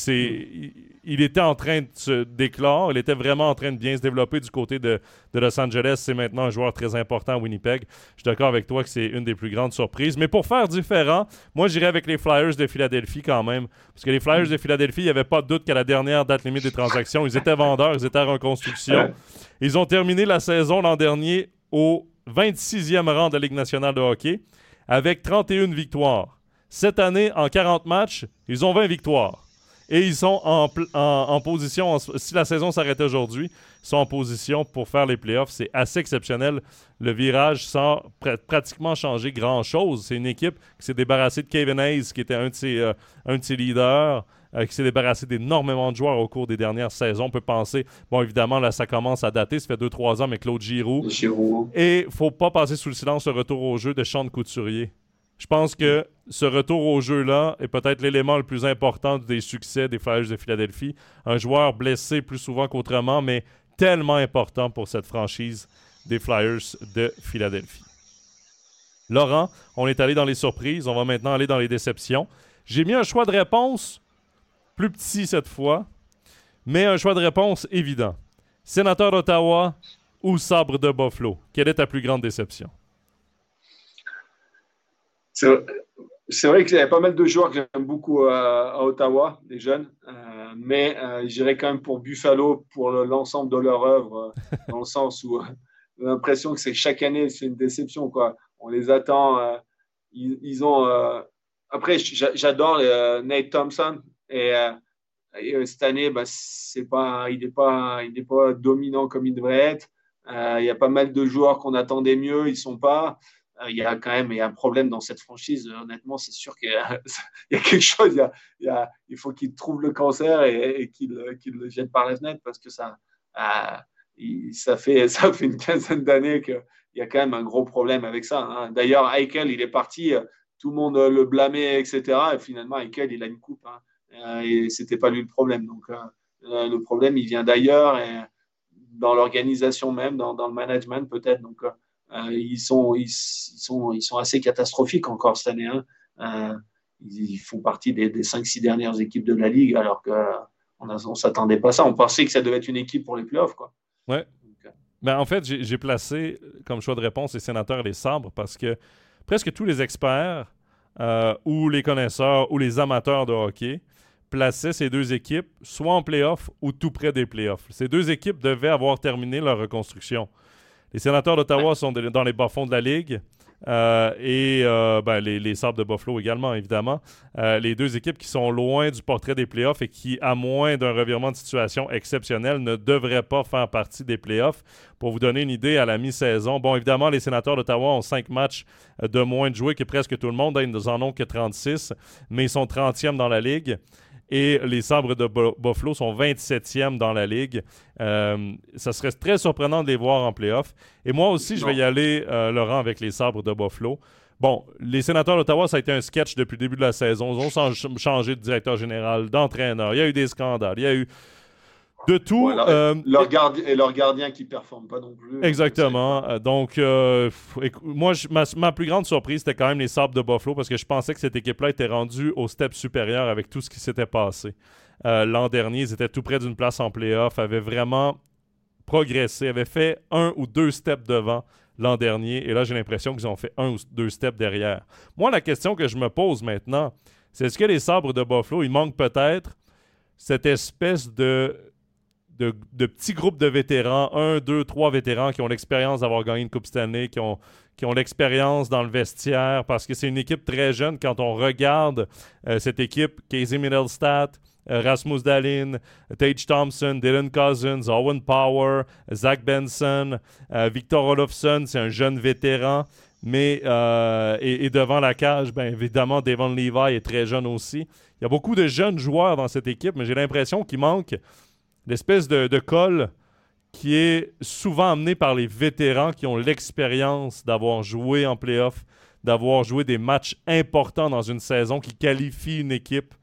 il, était en train de se déclare. Il était vraiment en train de bien se développer du côté de, Los Angeles. C'est maintenant un joueur très important à Winnipeg. Je suis d'accord avec toi que c'est une des plus grandes surprises. Mais pour faire différent, moi, j'irais avec les Flyers de Philadelphie quand même. Parce que les Flyers de Philadelphie, il n'y avait pas de doute qu'à la dernière date limite des transactions, ils étaient vendeurs, ils étaient en reconstruction. Ils ont terminé la saison l'an dernier au 26e rang de la Ligue nationale de hockey avec 31 victoires. Cette année, en 40 matchs, ils ont 20 victoires. Et ils sont en, position, si la saison s'arrête aujourd'hui, ils sont en position pour faire les playoffs. C'est assez exceptionnel. Le virage sans pratiquement changer grand-chose. C'est une équipe qui s'est débarrassée de Kevin Hayes, qui était un de ses, euh, un de ses leaders. Euh, qui s'est débarrassé d'énormément de joueurs au cours des dernières saisons. On peut penser, bon, évidemment, là, ça commence à dater. Ça fait 2-3 ans, mais Claude Giroux. Giroux. Et faut pas passer sous le silence le retour au jeu de Sean Couturier. Je pense que ce retour au jeu-là est peut-être l'élément le plus important des succès des Flyers de Philadelphie. Un joueur blessé plus souvent qu'autrement, mais tellement important pour cette franchise des Flyers de Philadelphie. Laurent, on est allé dans les surprises, on va maintenant aller dans les déceptions. J'ai mis un choix de réponse plus petit cette fois, mais un choix de réponse évident. Sénateur d'Ottawa ou Sabre de Buffalo? Quelle est ta plus grande déception? C'est vrai qu'il y a pas mal de joueurs que j'aime beaucoup à, Ottawa, des jeunes, euh, mais euh, j'irais quand même pour Buffalo pour l'ensemble de leur œuvre, euh, dans le sens où j'ai l'impression que c'est chaque année c'est une déception. Quoi. On les attend, ils, ont. après, j'adore Nate Thompson, et, euh, euh, cette année, bah, c'est pas, il n'est pas, il pas dominant comme il devrait être. Euh, il y a pas mal de joueurs qu'on attendait mieux, ils sont pas. il y a quand même il y a un problème dans cette franchise. Honnêtement, c'est sûr qu'il y, a [laughs] quelque chose. Il, faut qu'il trouve le cancer et, qu'il le jette par la fenêtre parce que ça, ça, fait, [laughs] ça fait une quinzaine d'années qu'il y a quand même un gros problème avec ça. Hein. D'ailleurs, Eichel, il est parti, tout le monde le blâmait, etc. Et finalement, Eichel, il a une coupe. Hein. Euh, et c'était pas lui le problème. Donc euh, euh, le problème, il vient d'ailleurs et dans l'organisation même, dans, le management peut-être. Donc ils sont, ils, sont, ils sont assez catastrophiques encore cette année. Hein. ils font partie des, des 5-6 dernières équipes de la Ligue, alors qu'on ne s'attendait pas à ça. On pensait que ça devait être une équipe pour les playoffs. Quoi. Ouais. Ben, en fait, j'ai placé comme choix de réponse les sénateurs et les sabres parce que presque tous les experts ou les connaisseurs ou les amateurs de hockey plaçait ces deux équipes soit en playoff ou tout près des playoffs. Ces deux équipes devaient avoir terminé leur reconstruction. Les sénateurs d'Ottawa sont dans les bas-fonds de la Ligue. Euh, et euh, ben, les, les Sabres de Buffalo également, évidemment. Euh, les deux équipes qui sont loin du portrait des playoffs et qui, à moins d'un revirement de situation exceptionnel, ne devraient pas faire partie des playoffs. Pour vous donner une idée, à la mi-saison, bon, évidemment, les sénateurs d'Ottawa ont cinq matchs de moins de jouer que presque tout le monde. Ils n'en ont que 36, mais ils sont 30e dans la Ligue et les Sabres de Buffalo sont 27e dans la ligue. Euh, ça serait très surprenant de les voir en playoff. Et moi aussi, je vais y aller, euh, Laurent, avec les Sabres de Buffalo. Bon, les sénateurs d'Ottawa, ça a été un sketch depuis le début de la saison. Ils ont changé de directeur général, d'entraîneur. Il y a eu des scandales. Il y a eu de tout. Euh, leur gardien, et leur gardien qui ne performe pas non plus. Exactement. Euh, donc, euh, moi, ma, plus grande surprise, c'était quand même les Sabres de Buffalo parce que je pensais que cette équipe-là était rendue au step supérieur avec tout ce qui s'était passé. l'an dernier. Ils étaient tout près d'une place en playoff, avaient vraiment progressé, avaient fait un ou deux steps devant l'an dernier. Et là, j'ai l'impression qu'ils ont fait un ou deux steps derrière. Moi, la question que je me pose maintenant, c'est est-ce que les sabres de Buffalo, il manque peut-être cette espèce de, de, de, petit groupe de vétérans, un, deux, trois vétérans qui ont l'expérience d'avoir gagné une Coupe Stanley, qui ont, qui ont l'expérience dans le vestiaire, parce que c'est une équipe très jeune. Quand on regarde euh, cette équipe, Casey Middlestat, euh, Rasmus Dahlin, Tage Thompson, Dylan Cousins, Owen Power, Zach Benson, euh, Victor Olofsson, c'est un jeune vétéran. Mais et, devant la cage, bien évidemment, Devon Levi est très jeune aussi. Il y a beaucoup de jeunes joueurs dans cette équipe, mais j'ai l'impression qu'il manque l'espèce de, de colle qui est souvent amené par les vétérans qui ont l'expérience d'avoir joué en playoff, d'avoir joué des matchs importants dans une saison qui qualifie une équipe.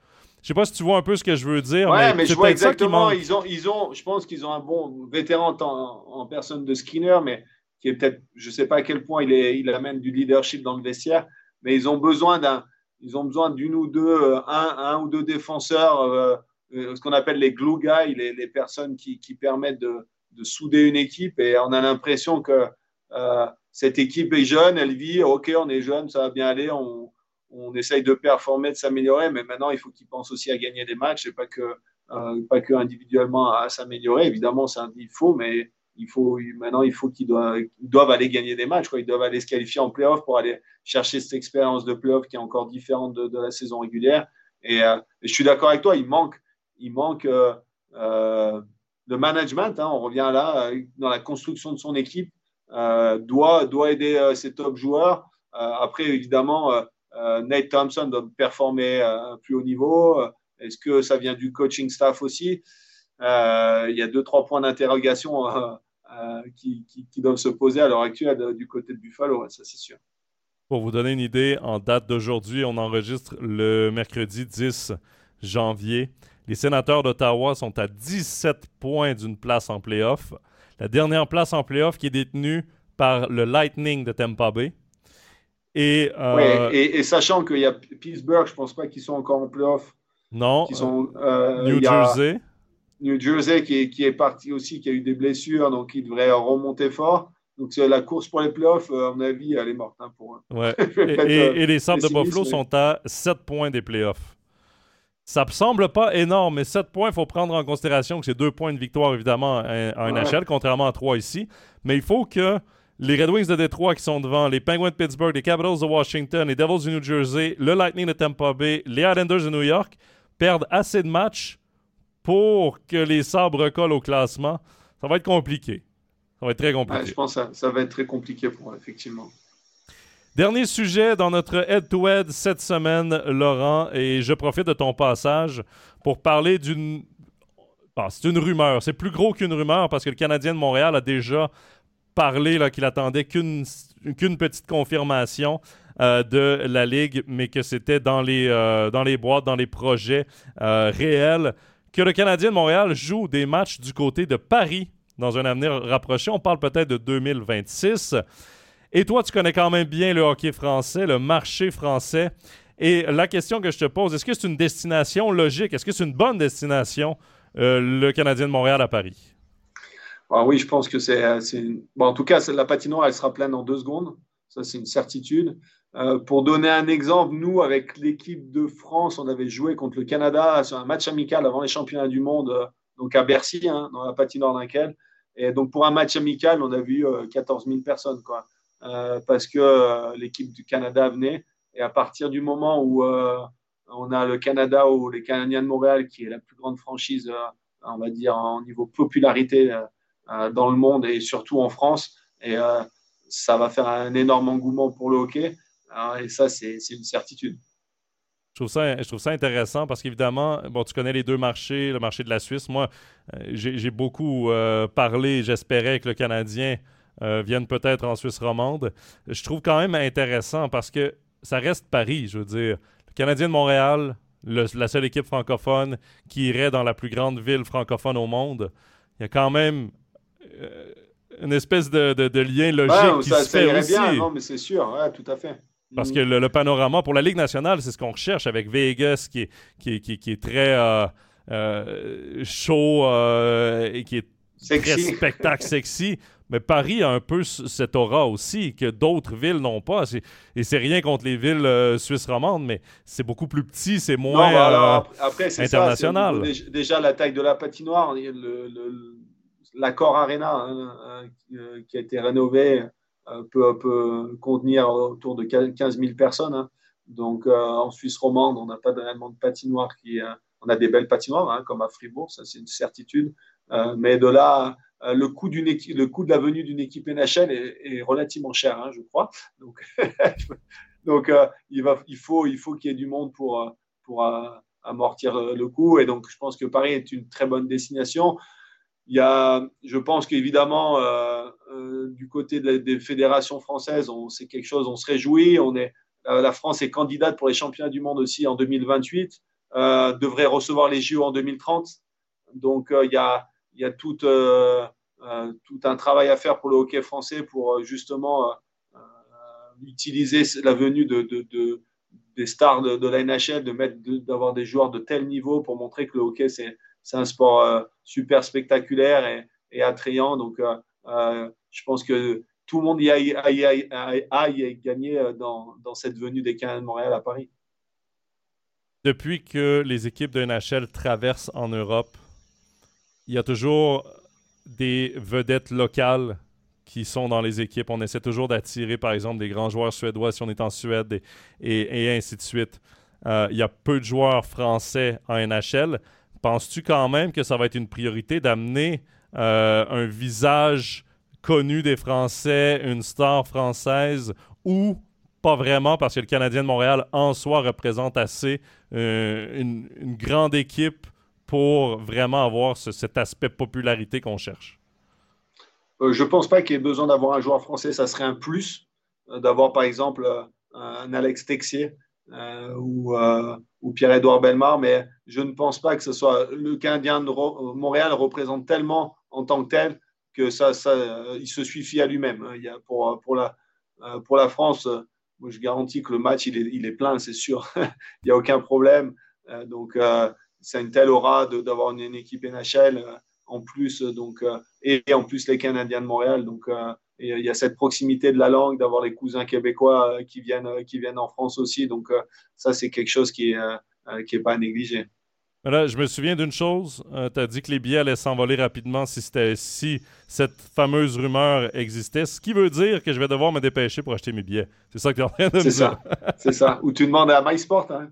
Je sais pas si tu vois un peu ce que je veux dire. Ouais, mais, je vois exactement. ils ont, ils ont, je pense qu'ils ont un bon vétéran en, personne de Skinner, mais qui est peut-être, je sais pas à quel point il, est, il amène du leadership dans le vestiaire, mais ils ont besoin d'un, ils ont besoin d'une ou deux, euh, un, un, ou deux défenseurs, euh, ce qu'on appelle les glue guys, les, les personnes qui, qui permettent de, de souder une équipe et on a l'impression que euh, cette équipe est jeune, elle vit, ok, on est jeune, ça va bien aller, on, on essaye de performer, de s'améliorer, mais maintenant il faut qu'ils pensent aussi à gagner des matchs et pas que, euh, pas que individuellement à s'améliorer. Évidemment, c'est un il faut, mais il faut, maintenant il faut qu'ils doivent, doivent, aller gagner des matchs, quoi. ils doivent aller se qualifier en playoff pour aller chercher cette expérience de playoff qui est encore différente de, de la saison régulière. Et, euh, je suis d'accord avec toi, il manque, il manque le management, hein, on revient là, euh, dans la construction de son équipe, euh, doit, doit aider euh, ses top joueurs. après, évidemment, Nate Thompson doit performer à un plus haut niveau. Est-ce que ça vient du coaching staff aussi? Il y a deux, trois points d'interrogation qui, qui, doivent se poser à l'heure actuelle du côté de Buffalo, ça c'est sûr. Pour vous donner une idée, en date d'aujourd'hui, on enregistre le mercredi 10 janvier. Les sénateurs d'Ottawa sont à 17 points d'une place en playoff. La dernière place en playoff qui est détenue par le Lightning de Tampa Bay. Et, euh, et, sachant qu'il y a Pittsburgh, je ne pense pas qu'ils sont encore en playoff. Non. sont, euh, New Jersey. New Jersey qui est, qui est, parti aussi, qui a eu des blessures, donc il devrait remonter fort. Donc la course pour les playoffs, euh, à mon avis, elle est morte hein, pour eux. Ouais. [laughs] et, et, les Sabres de Buffalo sont à 7 points des playoffs. Ça ne semble pas énorme, mais 7 points, il faut prendre en considération que c'est 2 points de victoire, évidemment, en NHL, contrairement à 3 ici. Mais il faut que les Red Wings de Détroit qui sont devant, les Penguins de Pittsburgh, les Capitals de Washington, les Devils du New Jersey, le Lightning de Tampa Bay, les Islanders de New York perdent assez de matchs pour que les sabres collent au classement. Ça va être compliqué. Ça va être très compliqué. je pense que ça, ça va être très compliqué pour eux, effectivement. Dernier sujet dans notre head-to-head cette semaine, Laurent, et je profite de ton passage pour parler d'une. c'est une rumeur. C'est plus gros qu'une rumeur parce que le Canadien de Montréal a déjà parlé qu'il attendait qu'une petite confirmation euh, de la Ligue, mais que c'était dans, les euh, dans les boîtes, dans les projets euh, réels. Que le Canadien de Montréal joue des matchs du côté de Paris dans un avenir rapproché. On parle peut-être de 2026. Et toi, tu connais quand même bien le hockey français, le marché français. Et la question que je te pose, est-ce que c'est une destination logique? Est-ce que c'est une bonne destination, euh, le Canadien de Montréal à Paris? Ah oui, je pense que c'est. Bon, en tout cas, la patinoire, elle sera pleine en deux secondes. Ça, c'est une certitude. Euh, pour donner un exemple, nous, avec l'équipe de France, on avait joué contre le Canada sur un match amical avant les championnats du monde, euh, donc à Bercy, hein, dans la patinoire d'Inkel. Et donc, pour un match amical, on a vu 14 000 personnes. Quoi. Euh, parce que euh, l'équipe du Canada venait. Et à partir du moment où euh, on a le Canada ou les Canadiens de Montréal, qui est la plus grande franchise, on va dire, en niveau popularité dans le monde et surtout en France, et ça va faire un énorme engouement pour le hockey. et ça, c'est une certitude. Je trouve, ça, intéressant parce qu'évidemment, bon, tu connais les deux marchés, le marché de la Suisse. Moi, j'ai beaucoup parlé, j'espérais que le Canadien euh, viennent peut-être en Suisse romande. Je trouve quand même intéressant parce que ça reste Paris, je veux dire. Le Canadien de Montréal, la seule équipe francophone qui irait dans la plus grande ville francophone au monde, il y a quand même euh, une espèce de, lien logique qui se fait aussi. bien, non, mais c'est sûr, tout à fait. Parce que le, panorama pour la Ligue nationale, c'est ce qu'on recherche avec Vegas qui est, qui, qui, est très... Euh, show et qui est très spectacle sexy. Mais Paris a un peu cette aura aussi que d'autres villes n'ont pas. Et c'est rien contre les villes euh, suisses romandes, mais c'est beaucoup plus petit, c'est moins euh, après, international. déjà, la taille de la patinoire, l'accord Arena hein, euh, qui a été rénové peut, peut, contenir autour de 15 000 personnes. Hein. Donc en Suisse romande, on n'a pas réellement de patinoire qui. on a des belles patinoires, hein, comme à Fribourg, ça c'est une certitude. mais de là euh, le, coût le coût de la venue d'une équipe NHL est, relativement cher, hein, je crois. Donc, [laughs] donc euh, il, va, il faut qu'il il y ait du monde pour, euh, pour amortir le coût. Et donc, je pense que Paris est une très bonne destination. Il y a, je pense qu'évidemment, du côté des fédérations françaises, c'est quelque chose, on se réjouit. On est, la France est candidate pour les championnats du monde aussi en 2028, devrait recevoir les JO en 2030. Donc, il y a, il y a tout, euh, euh, tout un travail à faire pour le hockey français pour euh, justement utiliser la venue de, de, des stars de, la NHL, d'avoir des joueurs de tel niveau pour montrer que le hockey c'est, un sport super spectaculaire et, attrayant. Donc, je pense que tout le monde y aille, gagner dans, dans, cette venue des Canadiens de Montréal à Paris. Depuis que les équipes de NHL traversent en Europe, il y a toujours des vedettes locales qui sont dans les équipes. On essaie toujours d'attirer, par exemple, des grands joueurs suédois si on est en Suède et, ainsi de suite. Euh, il y a peu de joueurs français en NHL. Penses-tu quand même que ça va être une priorité d'amener euh, un visage connu des Français, une star française ou pas vraiment parce que le Canadien de Montréal en soi représente assez euh, une, grande équipe pour vraiment avoir cet aspect popularité qu'on cherche? Euh, je ne pense pas qu'il y ait besoin d'avoir un joueur français. Ça serait un plus euh, d'avoir, par exemple, euh, un Alex Texier ou, ou Pierre-Édouard Belmar, mais je ne pense pas que ce soit le Canadien de Montréal représente tellement en tant que tel que ça, ça il se suffit à lui-même. Il pour, pour, la, pour la France, je garantis que le match, il est, est plein, c'est sûr. [laughs] il n'y a aucun problème. donc, c'est une telle aura d'avoir une, équipe NHL euh, en plus, euh, donc, euh, et, en plus les Canadiens de Montréal. Donc, il y a cette proximité de la langue, d'avoir les cousins québécois qui viennent, qui viennent en France aussi. Donc, ça, c'est quelque chose qui n'est qui est pas négligé. Là, je me souviens d'une chose. tu as dit que les billets allaient s'envoler rapidement si, si cette fameuse rumeur existait, ce qui veut dire que je vais devoir me dépêcher pour acheter mes billets. C'est ça que tu es en train de me dire. Ça. [laughs] C'est ça. Ou tu demandes à MySport. Hein,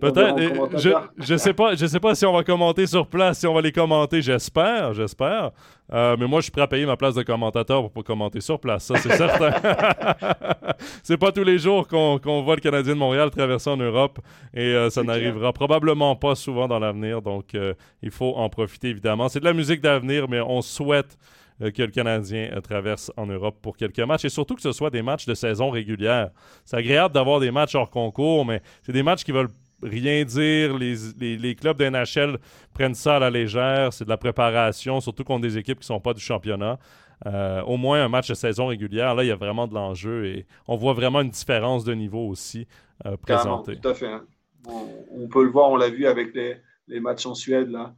Peut-être. Je, je sais pas. Je sais pas si on va commenter sur place, si on va les commenter. J'espère. J'espère. Euh, mais moi, je suis prêt à payer ma place de commentateur pour pas commenter sur place. Ça, c'est certain. [laughs] c'est pas tous les jours qu'on voit le Canadien de Montréal traverser en Europe et euh, ça n'arrivera probablement pas souvent dans l'avenir. Donc, euh, il faut en profiter évidemment. C'est de la musique d'avenir, mais on souhaite que le Canadien traverse en Europe pour quelques matchs et surtout que ce soit des matchs de saison régulière. C'est agréable d'avoir des matchs hors concours, mais c'est des matchs qui veulent rien dire. Les, les, clubs de NHL prennent ça à la légère. C'est de la préparation, surtout contre des équipes qui ne sont pas du championnat. Euh, au moins un match de saison régulière, là, il y a vraiment de l'enjeu et on voit vraiment une différence de niveau aussi euh, présentée. Tout à fait. Hein. On, peut le voir, on l'a vu avec les, les, matchs en Suède, là,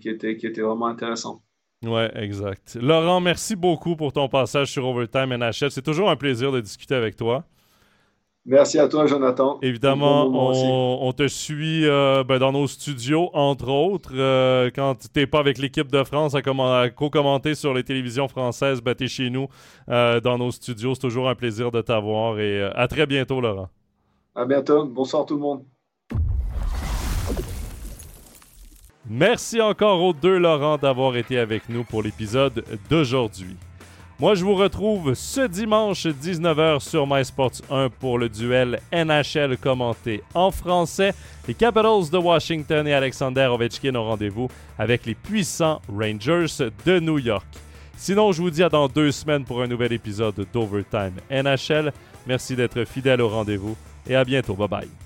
qui, étaient, qui étaient vraiment intéressants. Ouais, exact. Laurent, merci beaucoup pour ton passage sur Overtime NHL. C'est toujours un plaisir de discuter avec toi. Merci à toi, Jonathan. Évidemment, on, te suit euh, ben, dans nos studios, entre autres. Euh, quand tu n'es pas avec l'équipe de France à, co-commenter sur les télévisions françaises, ben, tu es chez nous euh, dans nos studios. C'est toujours un plaisir de t'avoir. Et à très bientôt, Laurent. À bientôt. Bonsoir tout le monde. Merci encore aux deux Laurent d'avoir été avec nous pour l'épisode d'aujourd'hui. Moi, je vous retrouve ce dimanche 19h sur MySports 1 pour le duel NHL commenté en français. Les Capitals de Washington et Alexander Ovechkin ont rendez-vous avec les puissants Rangers de New York. Sinon, je vous dis à dans deux semaines pour un nouvel épisode d'Overtime NHL. Merci d'être fidèle au rendez-vous et à bientôt. Bye bye.